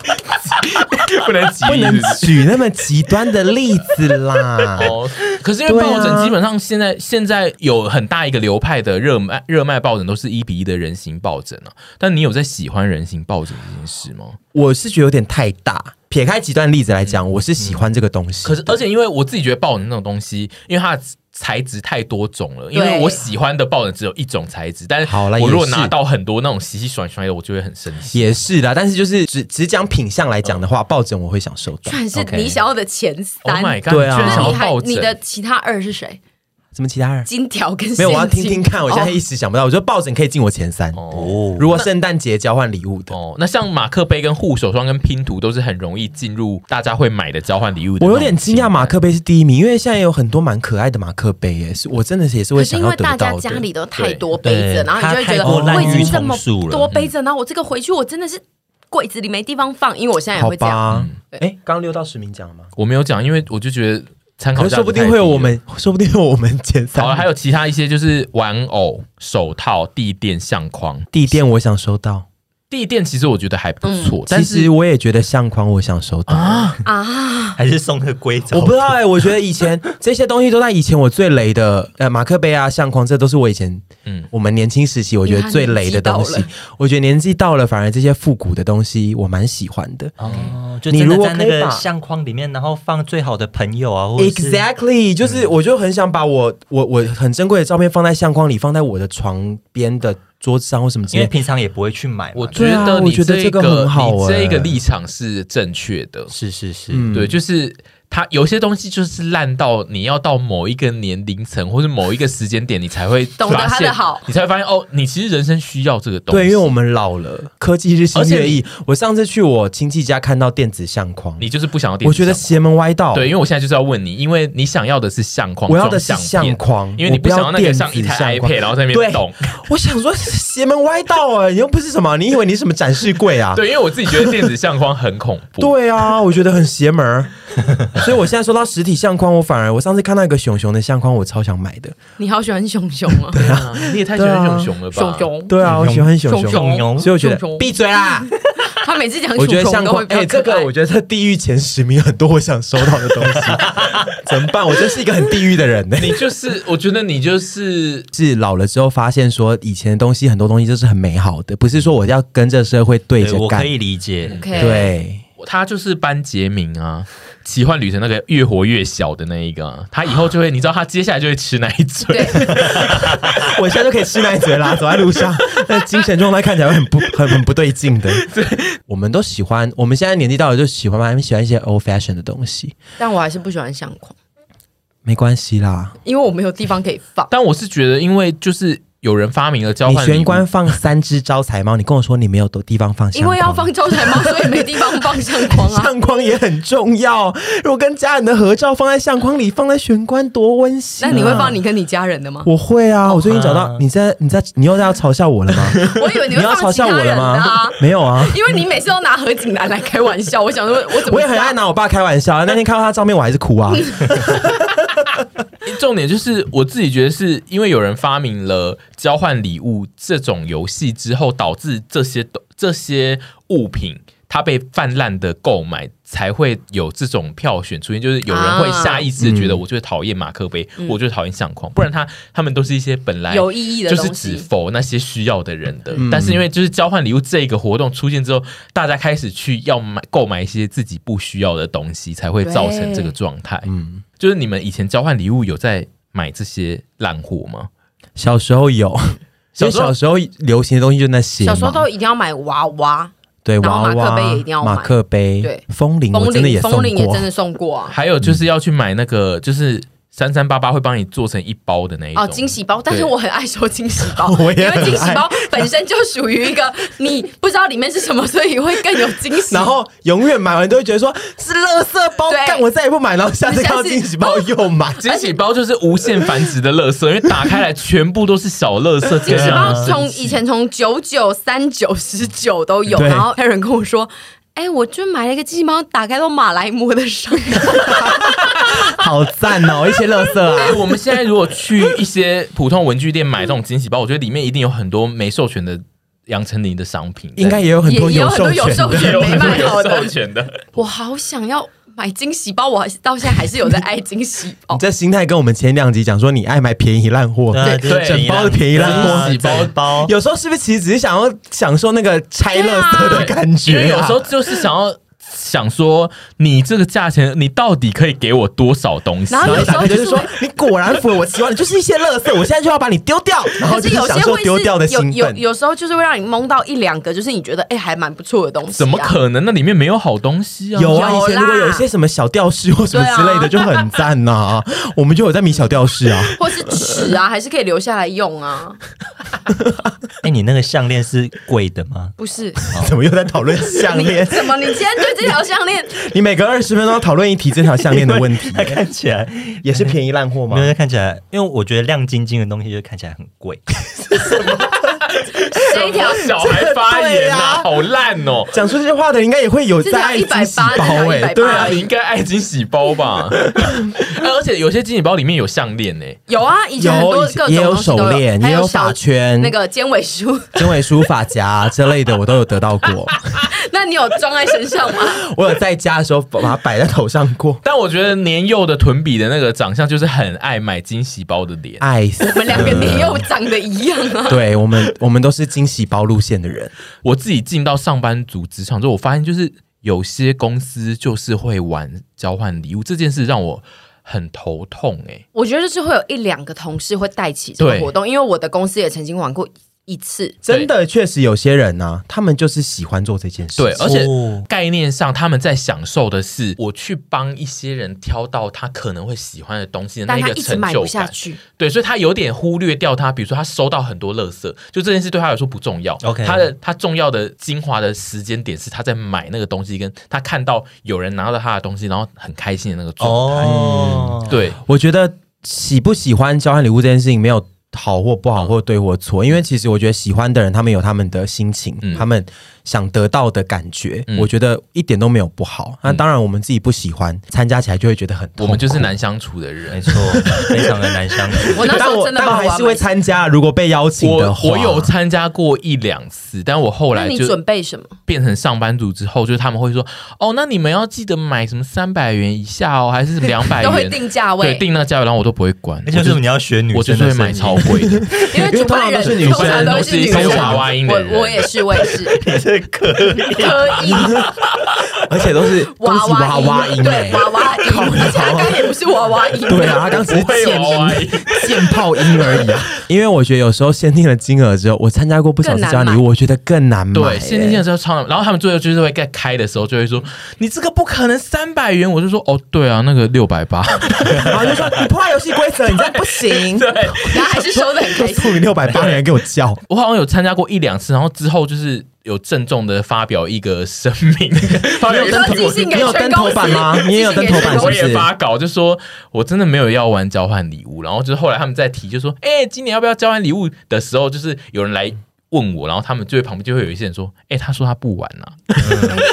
C: 不能挤
D: 不能举那么极端的例子啦。
C: 哦，可是因为抱枕基本上现在现在有很大一个流派的热卖热卖抱枕都是一比一的人形抱枕啊，但你有在喜欢人形抱枕这件事吗？
D: 我是觉得有点太大。撇开极端例子来讲，我是喜欢这个东西。
C: 可是而且因为我自己觉得抱枕那种东西，因为它的材质太多种了，因为我喜欢的抱枕只有一种材质，但是我如果拿到很多那种洗洗甩甩的，我就会很生气。
D: 也是啦，但是就是只只讲品相来讲的话，抱枕我会想收到
B: 居。然是你想要的前
C: Oh
B: 三。
C: my god！
D: 对啊
B: 那你还
C: 要抱枕，
B: 你的其他二是谁？
D: 什么其他人？
B: 金条跟
D: 没有，我要听听看。我现在
B: 哦
D: 一时想不到，我觉得抱枕可以进我前三。
C: 哦
A: 哦，
D: 如果圣诞节交换礼物的，
C: 哦，那像马克杯、跟护手霜、跟拼图都是很容易进入大家会买的交换礼物的。
D: 我有点惊讶，马克杯是第一名，因为现在有很多蛮可爱的马克杯，耶，是我真的是也是会
B: 可是因
D: 想要得
B: 为大家
D: 到的。
B: 家里都太多杯子然后你就会觉得我已
A: 滥竽
B: 经这么
A: 充数了
B: 多杯子，然后我这个回去我真的是柜子里没地方放，因为我现在也
D: 好
B: 会
D: 这
B: 样。
D: 哎，刚刚六到十名讲了吗？
C: 我没有讲，因为我就觉得参考
D: 说不定会有我们，说不定有我们前三。
C: 太低了。好了，还有其他一些就是玩偶、手套、地垫、相框。
D: 地垫，我想收到。
C: 地垫其实我觉得还不错，但是
D: 其实我也觉得相框我想收到。
C: 啊，
B: 啊，
A: 还是送个硅藻？
D: 我不知道哎、我觉得以前 这些东西都在以前我最雷的呃马克杯啊相框，这都是我以前
C: 嗯。
D: 嗯我们年轻时期我觉得最雷的东西。我觉得年纪到了，反而这些复古的东西我蛮喜欢的。
A: 哦，就
D: 你如果
A: 在那
D: 可以把
A: 个相框里面，然后放最好的朋友啊，或者是
D: Exactly，就是我就很想把我我我很珍贵的照片放在相框里，放在我的床边的桌子上或什么之
A: 因
D: 为。
A: 平常也不会去买嘛。
C: 我
D: 觉
C: 得你
D: 我觉得这个很好
C: 你
D: 欸
C: 这个立场是正确的，
A: 是是是，
D: 嗯
C: 对，就是它有些东西就是烂到你要到某一个年龄层或者某一个时间点，你才会
B: 懂得它
C: 发现
B: 的好
C: 你才会发现哦，你其实人生需要这个东西。
D: 对，因为我们老了，科技日新月异。我上次去我亲戚家看到电子相框，
C: 你就是不想要电子
D: 我觉得邪门歪道。
C: 框对，因为我现在就是要问你，因为你想要的是相框，
D: 我要的是
C: 相
D: 相框
C: 因为你不想要那
D: 个
C: 像一台 iPad 然后在那边
D: 对
C: 动。
D: 我想说邪门歪道啊！你又不是什么，你以为你是什么展示柜啊？
C: 对，因为我自己觉得电子相框很恐怖。
D: 对啊，我觉得很邪门儿。所以我现在说到实体相框，我反而我上次看到一个熊熊的相框，我超想买的。
B: 你好喜欢熊熊啊，
C: 对啊，你也太喜欢熊熊了吧？
B: 熊熊，
D: 对啊，我喜欢熊
B: 熊
D: 熊，
A: 熊
D: 所以我觉得
B: 熊熊
D: 闭嘴啦。
B: 他每次讲
D: 我觉得
B: 熊熊都会，
D: 相框哎、这个我觉得在地狱前十名很多我想收到的东西，怎么办？我真是一个很地狱的人呢、
C: 你就是，我觉得你就是
D: 是老了之后发现说，以前的东西很多东西就是很美好的，不是说我要跟着社会对着
A: 干。我可以理解。
D: 对，
C: 他就是班杰明啊，奇幻旅程那个越活越小的那一个、啊，他以后就会，你知道他接下来就会吃奶嘴。
D: 我现在就可以吃奶嘴啦，走在路上，那精神状态看起来会很不很很不对劲的。我们都喜欢，我们现在年纪到了就喜欢嘛喜欢一些 old fashion 的东西，
B: 但我还是不喜欢相框，
D: 没关系啦。
B: 因为我没有地方可以放。
C: 但我是觉得，因为就是有人发明了交
D: 你
C: 换礼物
D: 玄关放三只招财猫，你跟我说你没有地方放相，
B: 因为要放招财猫，所以没地方放相框啊。
D: 相框也很重要。如果跟家人的合照放在相框里，放在玄关多温馨、啊。
B: 那你会放你跟你家人的吗？
D: 我会啊，我最近找到
A: 啊
D: 你在你在你又在要嘲笑我了吗？
B: 我以为你
D: 要嘲笑我了吗
B: 啊？，
D: 没有啊。
B: 因为你每次都拿何景南来开玩笑，我想说，我怎么
D: 我也很爱拿我爸开玩笑，那天看到他照片我还是哭啊。
C: 重点就是我自己觉得是因为有人发明了交换礼物这种游戏之后，导致这些这些物品它被泛滥的购买，才会有这种票选出现。就是有人会下意识的觉得，我就讨厌马克杯，我就讨厌相框，不然他他们都是一些本来
B: 有意义的
C: 就是只否那些需要的人的。但是因为就是交换礼物这个活动出现之后，大家开始去要买购买一些自己不需要的东西，才会造成这个状态。嗯。就是你们以前交换礼物有在买这些烂货吗？
D: 小时候有，
C: 小时候
D: 流行的东西就那些。
B: 小时候都一定要买娃娃，
D: 对
B: 然后
D: 娃娃、
B: 马克杯也一定要买。
D: 马克杯，
B: 对。
D: 风铃
B: 风
D: 我真的也送
B: 铃风铃也
D: 过
B: 真的送过啊。
C: 还有就是要去买那个，就是三三八八会帮你做成一包的那一种
B: 哦，惊喜包，但是
C: 对
B: 我很爱收惊喜包，
D: 我
B: 因
D: 为很
B: 惊喜包本身就属于一个 你不知道里面是什么，所以会更有惊喜。
D: 然后永远买完都会觉得说是垃圾包，
B: 对
D: 干我再也不买，然后下次看到惊喜包又买。
C: 惊喜包就是无限繁殖的垃圾，因为打开来全部都是小垃圾。
B: 惊喜包从以前从九九、三九、十九都有，
D: 对
B: 然后 Aaron 跟我说。哎、我就买了一个机器猫，打开到马来貘的伤。
D: 好赞哦，一些垃圾
C: 哎、
D: 啊！
C: 我们现在如果去一些普通文具店买这种惊喜包，我觉得里面一定有很多没授权的杨丞琳的商品，
D: 应该也有很多
B: 也也有很多有授
D: 授
B: 权的。
C: 有很多有
B: 卖好的
C: 授权的。
B: 我好想要买惊喜包，我到现在还是有在爱惊喜包。
D: 你。这心态跟我们前两集讲说你爱买便宜烂货，
A: 对
C: 对
D: 整包的便宜烂货。
C: 惊喜包
A: 包
D: 有时候是不是其实只是想要享受那个拆乐色的感
C: 觉、有时候就是想要想说，你这个价钱，你到底可以给我多少东西？
B: 然后有时候就是
D: 说，你果然符合我期望，你就 是一些垃圾，我现在就要把你丢掉，然
B: 后
D: 就是是
B: 有些会
D: 享受丢掉的
B: 是有
D: 兴奋。
B: 有有时候就是会让你蒙到一两个，就是你觉得哎、还蛮不错的东西、啊。
C: 怎么可能？那里面没有好东西啊！
D: 有啊，以前如果有一些什么小吊饰或什么之类的，就很赞呐、我们就有在迷小吊饰啊。
B: 或是尺啊，还是可以留下来用啊？
A: 哎，你那个项链是贵的吗？
B: 不是？
D: 怎么又在讨论
B: 项
D: 链？
B: 怎么？你今天对这条项链
D: 你每隔二十分钟讨论一题这条项链的问题，
A: 它看起来
D: 也是便宜烂货吗
A: 没？有，它看起来，因为我觉得亮晶晶的东西就看起来很贵。
B: 这一条
C: 小孩发言啊！好烂哦！
D: 讲出这些话的应该也会有在爱惊喜包哎、欸，对啊，
C: 你应该爱惊喜包吧？而且有些惊喜包里面有项链呢，
B: 有啊，以前很多各种
D: 也有手链，也有发圈，
B: 那个尖尾梳、
D: 尖尾梳、发夹之类的，我都有得到过。
B: 那你有装在身上吗？
D: 我有在家的时候把它摆在头上过。
C: 但我觉得年幼的屯比的那个长相就是很爱买惊喜包的脸，
D: 爱死。
B: 我们两个年幼长得一样啊。
D: 对我们，我们都是惊喜包路线的人。
C: 我自己进到上班族职场之后，我发现就是有些公司就是会玩交换礼物这件事，让我很头痛哎、欸。
B: 我觉得就是会有一两个同事会带起这个活动，因为我的公司也曾经玩过。一次
D: 真的确实有些人呢、啊，他们就是喜欢做这件事。
C: 对，而且概念上他们在享受的是我去帮一些人挑到他可能会喜欢的东西的那个成就感。对，所以他有点忽略掉他，比如说他收到很多垃圾，就这件事对他来说不重要。OK，他的他重要的精华的时间点是他在买那个东西，跟他看到有人拿到他的东西，然后很开心的那个状态。
D: 哦、
C: 嗯，对，
D: 我觉得喜不喜欢交换礼物这件事情没有。好或不好，或对或错，因为其实我觉得喜欢的人，他们有他们的心情，嗯、他们想得到的感觉，嗯、我觉得一点都没有不好。那、嗯、当然，我们自己不喜欢，参加起来就会觉得很痛苦。
C: 我们就是难相处的人，
A: 没错，非常的难相处。
B: 我那时候真的
D: 但我，但我还是会参加，如果被邀请的话，
C: 我，我有参加过一两次，但我后来就
B: 你准备什么？
C: 变成上班族之后，就是他们会说，哦，那你们要记得买什么三百元以下哦，还是两百元？
B: 都会定价位，
C: 对，定那价位，然后我都不会管。
A: 那就是你要选女生，
C: 我就是会买超贵的。
B: 因为通常都是女生，
C: 都是女生娃娃音的人。
B: 我我也是，我也是，
A: 你是可以
B: 可以，
D: 而且都是娃娃娃音，
B: 对娃娃音，而且他刚也不是娃娃音，
D: 对啊，他刚只是键音、键炮音而已啊。因为我觉得有时候限定了金额之后，我参加过不少次交换礼物，我觉得更难买。
C: 对，限定金额之后超难，然后他们最后就是会在开的时候就会说：“你这个不可能三百元。”我就说：“哦，对啊，那个六百八。”
D: 然后就说：“你破坏游戏规则，你这样不行。”
B: 对，然后还是收的很开心。
D: 六百八元给我叫，
C: 我好像有参加过一两次，然后之后就是有郑重的发表一个声明，
B: 你有登
D: 你有登头版吗？你也有登头版，
C: 我也发稿就说我真的没有要玩交换礼物，然后就是后来他们在提，就说哎、欸，今年要不要交换礼物？的时候，就是有人来。问我，然后他们就会旁边就会有一些人说：“哎，他说他不玩了。”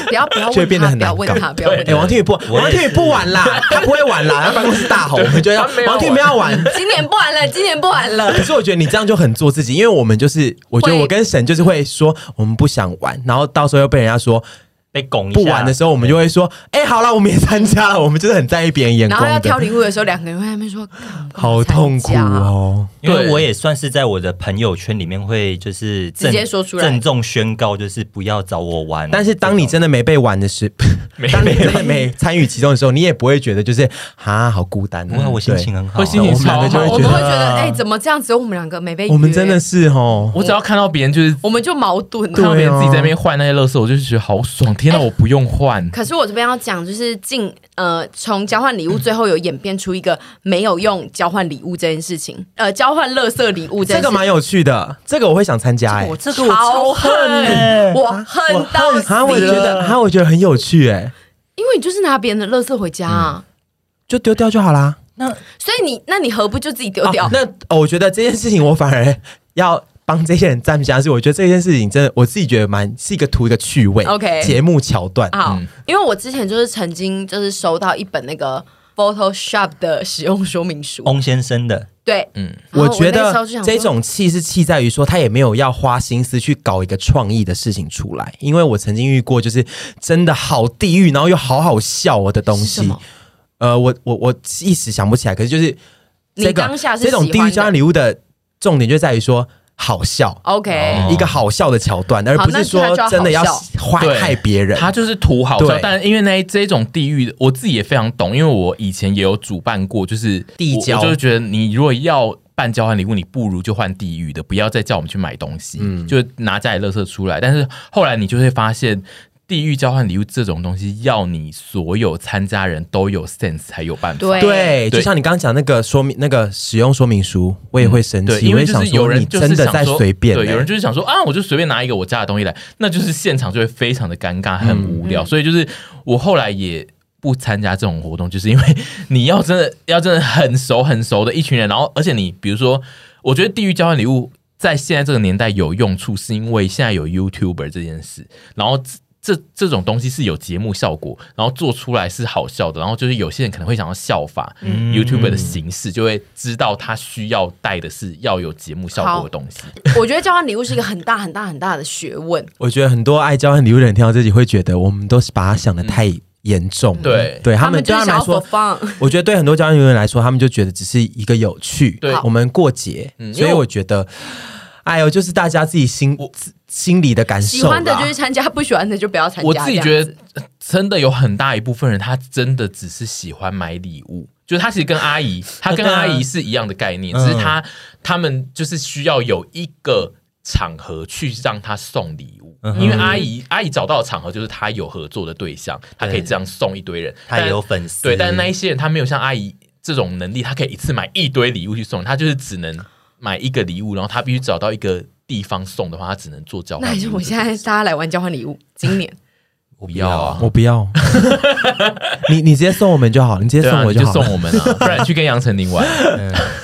B: 不要不要，
D: 就会变得很难搞。
B: 不要问他，不要问。
D: 哎，王天宇不，王天宇不玩啦，他不会玩啦，他办公室大吼，我们就要王天宇不要玩，
B: 今年不玩了，今年不玩了。
D: 可是我觉得你这样就很做自己，因为我们就是，我觉得我跟沈就是会说我们不想玩，然后到时候又被人家说。
A: 被拱
D: 不玩的时候，我们就会说：“哎、欸，好了，我们也参加了。”我们就是很在意别人眼光。
B: 然后要挑礼物的时候，两个人会在那边说：“
D: 好痛苦哦。”
A: 因为我也算是在我的朋友圈里面会就是
B: 直接说出来，
A: 郑重宣告，就是不要找我玩。
D: 但是当你真的没被玩的时候，当你真的没参与其中的时候，你也不会觉得就是啊，好孤单。
A: 因为我心情很好，
C: 会心情超好。
B: 我们会觉得，哎，怎么这样子？我们两个没被。
D: 我们真的是哦，
C: 我只要看到别人就是，
B: 我们就矛盾，
C: 看到别人自己在那边换那些乐色，我就觉得好爽。天哪，我不用。换，
B: 可是我这边要讲，就是进呃，从交换礼物最后有演变出一个没有用交换礼物这件事情，呃，交换垃圾礼物
D: 这个蛮有趣的，这个我会想参加哎、欸，
B: 这个我超恨，我恨到死，
D: 啊，我觉得，啊，我觉得很有趣哎、欸，
B: 因为你就是拿别人的垃圾回家啊，嗯、
D: 就丢掉就好啦。那
B: 所以你，那你何不就自己丢掉？
D: 啊、那、哦、我觉得这件事情我反而要。帮这些人站下，是我觉得这件事情真的，我自己觉得蛮是一个图一个趣味
B: ，OK，
D: 节目桥段。
B: 好，嗯、因为我之前就是曾经就是收到一本那个 Photoshop 的使用说明书，
A: 翁先生的。
B: 对，
D: 嗯，我，觉得这种气是气在于说他也没有要花心思去搞一个创意的事情出来，因为我曾经遇过就是真的好地狱，然后又好好笑我的东西。呃，我我我一时想不起来，可是就是这个
B: 你当下是
D: 这种地狱交换礼物的重点就在于说。好笑
B: ，OK，
D: 一个好笑的桥段，而不是说真的要坏害别人。
C: 他就是图好笑，但因为那这种地狱，我自己也非常懂，因为我以前也有主办过，就是地交，就是觉得你如果要办交换礼物，你不如就换地狱的，不要再叫我们去买东西，嗯，就拿家里垃圾出来。但是后来你就会发现。地域交换礼物这种东西，要你所有参加人都有 sense 才有办法。
B: 对，
D: 对，就像你刚刚讲那个说明，那个使用说明书，我也会生气，
C: 因为就是有人
D: 真的在随便，
C: 对，有人就是想说啊，我就随便拿一个我家的东西来，那就是现场就会非常的尴尬，很无聊。所以就是我后来也不参加这种活动，就是因为 你要真的要真的很熟很熟的一群人，然后而且你比如说，我觉得地域交换礼物。在现在这个年代有用处，是因为现在有 YouTuber 这件事，然后。这这种东西是有节目效果，然后做出来是好笑的，然后就是有些人可能会想要效法 YouTuber 的形式，嗯、就会知道他需要带的是要有节目效果的东西。
B: 我觉得交换礼物是一个很大很大很大的学问。
D: 我觉得很多爱交换礼物的人听到这集会觉得，我们都是把它想的太严重。嗯、
C: 对，
D: 对他们对他们来说，我觉得对很多交换礼物人来说，他们就觉得只是一个有趣。对，我们过节，嗯、所以我觉得。哎呦，就是大家自己心我心里的感受。喜
B: 欢的就去参加，不喜欢的就不要参加。
C: 我自己觉得，真的有很大一部分人，他真的只是喜欢买礼物。就是他其实跟阿姨，他跟阿姨是一样的概念，只是他他们就是需要有一个场合去让他送礼物。因为阿姨阿姨找到的场合就是他有合作的对象，他可以这样送一堆人，
A: 他也有粉丝。
C: 对，但是那一些人他没有像阿姨这种能力，他可以一次买一堆礼物去送，他就是只能。买一个礼物，然后他必须找到一个地方送的话，他只能做交换。
B: 那我现在大家来玩交换礼物，今年
C: 我不要啊，
D: 我不要。你你直接送我们就好，你直接送我就好，
C: 就送我们啊，不然去跟杨丞琳玩。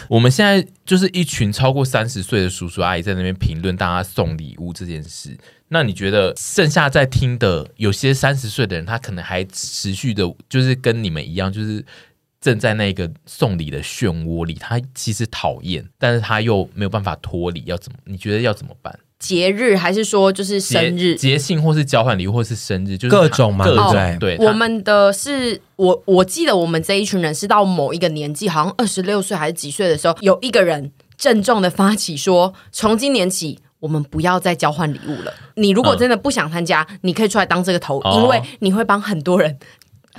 C: 我们现在就是一群超过三十岁的叔叔阿姨在那边评论大家送礼物这件事。那你觉得剩下在听的有些三十岁的人，他可能还持续的，就是跟你们一样，就是。正在那个送礼的漩涡里，他其实讨厌，但是他又没有办法脱离，要怎么？你觉得要怎么办？
B: 节日还是说就是生日、
C: 节庆，或是交换礼物，或是生日，就是
D: 各种嘛，各种。
C: 对，
B: 我们的是我我记得我们这一群人是到某一个年纪，好像二十六岁还是几岁的时候，有一个人郑重的发起说，从今年起我们不要再交换礼物了。你如果真的不想参加，嗯、你可以出来当这个头，因为你会帮很多人。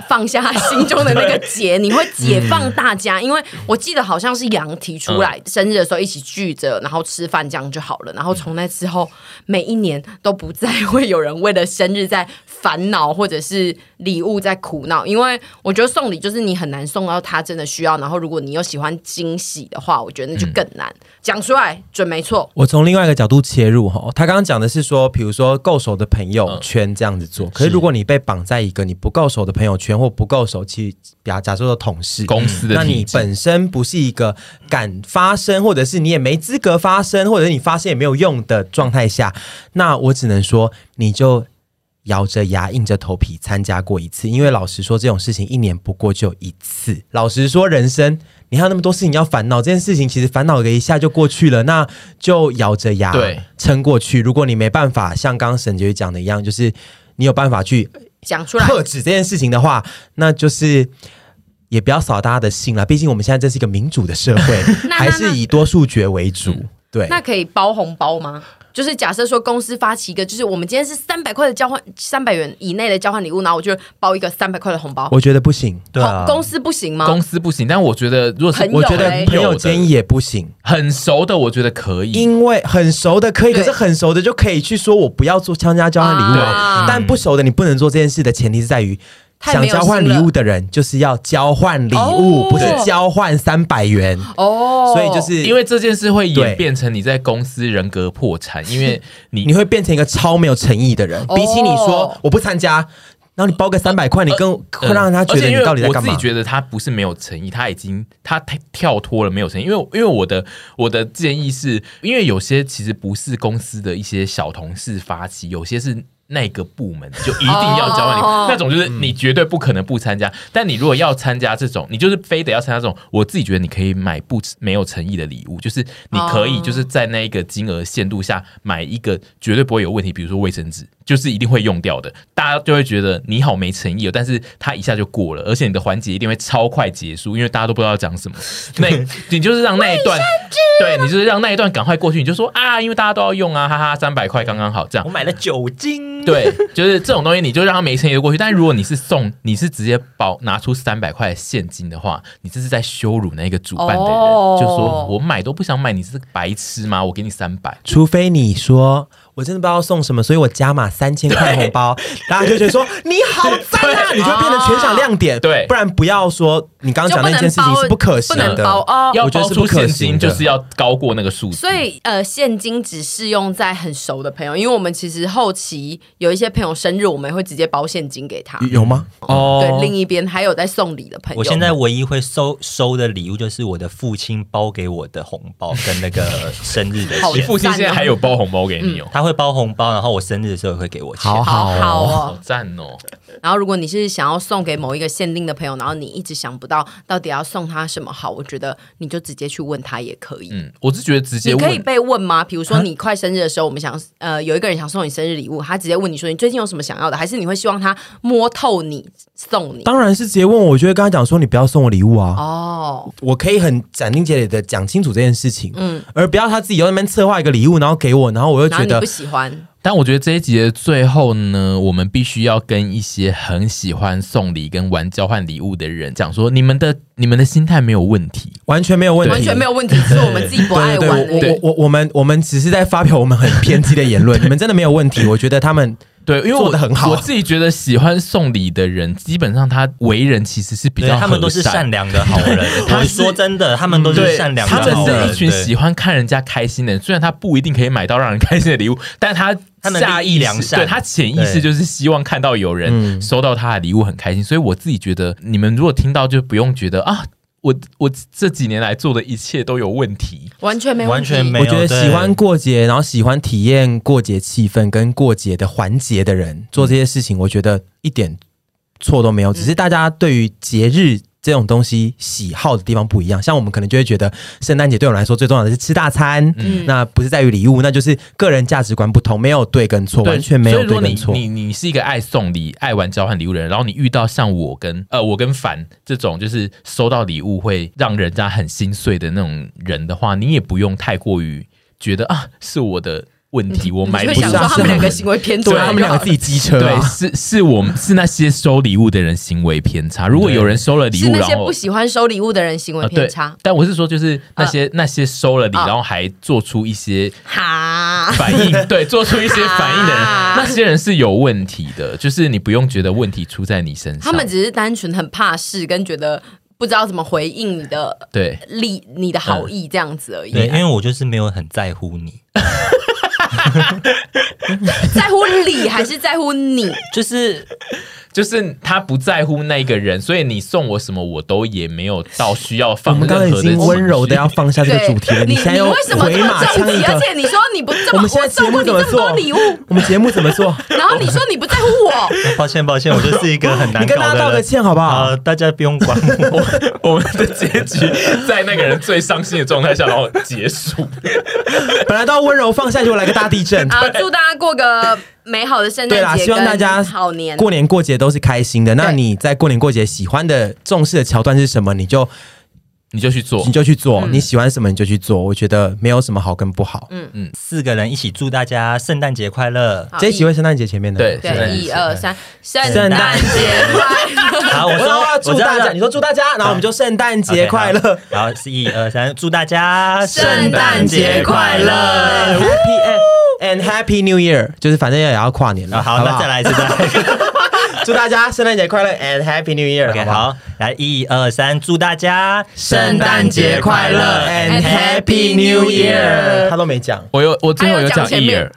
B: 放下心中的那个结，你会解放大家。因为我记得好像是杨提出来，生日的时候一起聚着，然后吃饭这样就好了。然后从那之后，每一年都不再会有人为了生日在烦恼，或者是礼物在苦恼。因为我觉得送礼就是你很难送到他真的需要。然后如果你又喜欢惊喜的话，我觉得那就更难。讲出来准没错。
D: 我从另外一个角度切入哈，他刚刚讲的是说，比如说够熟的朋友圈这样子做。可是如果你被绑在一个你不够熟的朋友圈，或不够熟，其实比假设说同事
C: 公司的，
D: 那你本身不是一个敢发声，或者是你也没资格发声，或者是你发声也没有用的状态下，那我只能说，你就咬着牙硬着头皮参加过一次，因为老实说，这种事情一年不过就一次。老实说，人生你还有那么多事情要烦恼，这件事情其实烦恼个一下就过去了，那就咬着牙撑过去。如果你没办法像刚刚沈婕妤讲的一样，就是你有办法去。
B: 讲出来，
D: 克制这件事情的话，那就是也不要扫大家的兴了。毕竟我们现在这是一个民主的社会，还是以多数决为主。对，
B: 那可以包红包吗？就是假设说公司发起一个，就是我们今天是三百块的交换，三百元以内的交换礼物，然后我就包一个三百块的红包。
D: 我觉得不行，
A: 对啊，
B: 公司不行吗？
C: 公司不行，但我觉得如果是，
D: 我觉得朋友间也不行，
C: 很熟的我觉得可以，
D: 因为很熟的可以，可是很熟的就可以去说我不要做参加交换礼物，啊，但不熟的你不能做这件事的前提是在于。想交换礼物的人就是要交换礼物，哦、不是交换三百元哦。所以就是
C: 因为这件事会演变成你在公司人格破产，因为 你
D: 你会变成一个超没有诚意的人。哦、比起你说我不参加，然后你包个三百块，你更会让他觉得你到底在干嘛？
C: 我自己觉得他不是没有诚意，他已经他跳脱了没有诚意。因为因为我的我的建议是，因为有些其实不是公司的一些小同事发起，有些是。那个部门就一定要交换礼物，哦、那种就是你绝对不可能不参加。嗯、但你如果要参加这种，你就是非得要参加这种。我自己觉得你可以买不没有诚意的礼物，就是你可以就是在那一个金额限度下买一个绝对不会有问题，比如说卫生纸，就是一定会用掉的，大家就会觉得你好没诚意哦。但是它一下就过了，而且你的环节一定会超快结束，因为大家都不知道要讲什么。那你就是让那一段，对，你就是让那一段赶快过去，你就说啊，因为大家都要用啊，哈哈，三百块刚刚好这样。
A: 我买了酒精。
C: 对，就是这种东西，你就让他没诚意的过去。但是如果你是送，你是直接包拿出三百块现金的话，你这是在羞辱那个主办的人。哦、就说我买都不想买，你是白痴吗？我给你三百，
D: 除非你说我真的不知道送什么，所以我加码三千块红包，大家就觉得说 你好赞啊，你就变成全场亮点。
C: 对，
D: 不然不要说。你刚刚讲那件事情是不可行
B: 不能
D: 的，
B: 包哦。
C: 要
D: 我觉得
C: 包出现
D: 是不可行
C: 就是要高过那个数字。
B: 所以呃，现金只适用在很熟的朋友，因为我们其实后期有一些朋友生日，我们会直接包现金给他。
D: 有吗？哦，
B: 对，另一边还有在送礼的朋友。
A: 我现在唯一会收收的礼物就是我的父亲包给我的红包跟那个生日的
B: 好。
C: 你父亲现在还有包红包给你哦，
A: 他会包红包，然后我生日的时候也会给我钱。
D: 好
B: 好好
D: 哦
C: 好
B: 哦。
C: 赞哦！
B: 然后，如果你是想要送给某一个限定的朋友，然后你一直想不到到底要送他什么好，我觉得你就直接去问他也可以。
C: 嗯，我是觉得直接问，
B: 你可以被问吗？比如说你快生日的时候，我们想呃有一个人想送你生日礼物，他直接问你说你最近有什么想要的，还是你会希望他摸透你送你？
D: 当然是直接问我，我就会跟他讲说，你不要送我礼物啊，
B: 哦，
D: 我可以很斩钉截铁的讲清楚这件事情，嗯，而不要他自己又在那边策划一个礼物，然后给我，然后我又觉得
B: 然后你不喜欢，
C: 但我觉得这一集的最后呢，我们必须要跟一些很喜欢送礼跟玩交换礼物的人讲说，你们的你们的心态没有问题。
D: 完全没有问题，
B: 完全没有问题，只是我们自己不爱
D: 对
B: 玩
D: 我我我们我们只是在发表我们很偏激的言论，你们真的没有问题，我觉得他们
C: 对，因为我
D: 做得很好
C: 我自己觉得喜欢送礼的人，基本上他为人其实是比
A: 对
C: 较
A: 他们都是
C: 善
A: 善良的好人。
C: 他
A: 说真的，他们都是，善良的好人他们。
C: 是一群喜欢看人家开心的人，虽然他不一定可以买到让人开心的礼物，但他
A: 他们
C: 下意
A: 良善
C: 对他潜意
A: 识
C: 就是希望看到有人
D: 嗯
C: 收到他的礼物很开心。所以我自己觉得，你们如果听到就不用觉得啊，我我这几年来做的一切都有问题。
B: 完全没问题
A: 完全没有
D: 我觉得喜欢过节，然后喜欢体验过节气氛跟过节的环节的人做这些事情，我觉得一点错都没有。只是大家对于节日这种东西喜好的地方不一样，像我们可能就会觉得圣诞节对我们来说最重要的是吃大餐，
B: 嗯
D: 那不是在于礼物，那就是个人价值观不同，没有对跟
C: 错，
D: 完全没有对跟错。
C: 你你是一个爱送礼、爱玩交换礼物的人，然后你遇到像我跟呃我跟凡这种就是收到礼物会让人家很心碎的那种人的话，你也不用太过于觉得啊是我的问题，我买
B: 你会
C: 礼物
B: 想说他们两个行为偏差，
D: 对他们两个自己机车、
C: 对，
D: 啊，
C: 是是我们是那些收礼物的人行为偏差。如果有人收了礼物，
B: 是那些
C: 然后
B: 不喜欢收礼物的人行
C: 为
B: 偏差。
C: 但我是说，就是那些、那些收了礼，
B: 啊
C: 然后还做出一些
B: 哈，
C: 反应，对，做出一些反应的人，
B: 啊
C: 那些人是有问题的。就是你不用觉得问题出在你身上，
B: 他们只是单纯很怕事，跟觉得不知道怎么回应你的
C: 对。
B: 利、你的好意这样子而已。
A: 对，因为我就是没有很在乎你，
B: 在乎理还是在乎你？
A: 就是
C: 就是他不在乎那个人，所以你送我什么，我都也没有到需要
D: 我
C: 放
D: 们刚刚已
C: 任何的
D: 经温柔的要放下这
B: 个
D: 主题了，
B: 你
D: 现在又
B: 你为什么
D: 回
B: 这么
D: 马枪一？
B: 重击而。且你说你不这么，
D: 我们现在节
B: 送过你这么
D: 目怎么做
B: 多礼物，
D: 我们节目怎么做？
B: 然后你说你不在乎我，
A: 抱歉抱歉，我就是一个很难
D: 你跟
A: 搞的人。
D: 大家道个歉好不好？
A: 好，大家不用管我。
C: 我们的结局在那个人最伤心的状态下，然后结束。
D: 本来都要温柔放下，结果来个大地震。
B: 好！祝大家过个美好的
D: 圣诞
B: 对啦，
D: 希望大家
B: 好年。
D: 过年过节都是开心的。那你在过年过节喜欢的、重视的桥段是什么？你就
C: 你就去做
D: 你，就去做，你喜欢什么你就去做。我觉得没有什么好跟不好。
B: 嗯嗯
A: 四个人一起祝大家圣诞节快乐。
B: 好
D: 这一集会圣诞节前面的，
C: 对
B: 对，一二三，圣
D: 圣诞
B: 诞节快乐！
A: 好，我
D: 我
A: 说
D: 说祝大家，你说祝大家，然后我们就圣诞节快
A: 乐好好，是一二三，祝大家
B: 圣诞节快乐
D: ，Happy and Happy New Year，就是反正也要跨年了。
A: 啊好，
D: 不
A: 那再来一次，再来一次。
D: 祝大家圣诞节快乐 and Happy New Year。
A: OK，
D: 不好？
A: 好，来一二三，祝大家
B: 圣诞节快乐
D: and Happy New Year。他都没讲。
C: 我有我最后有讲
B: 还有讲前
C: ear
B: 面。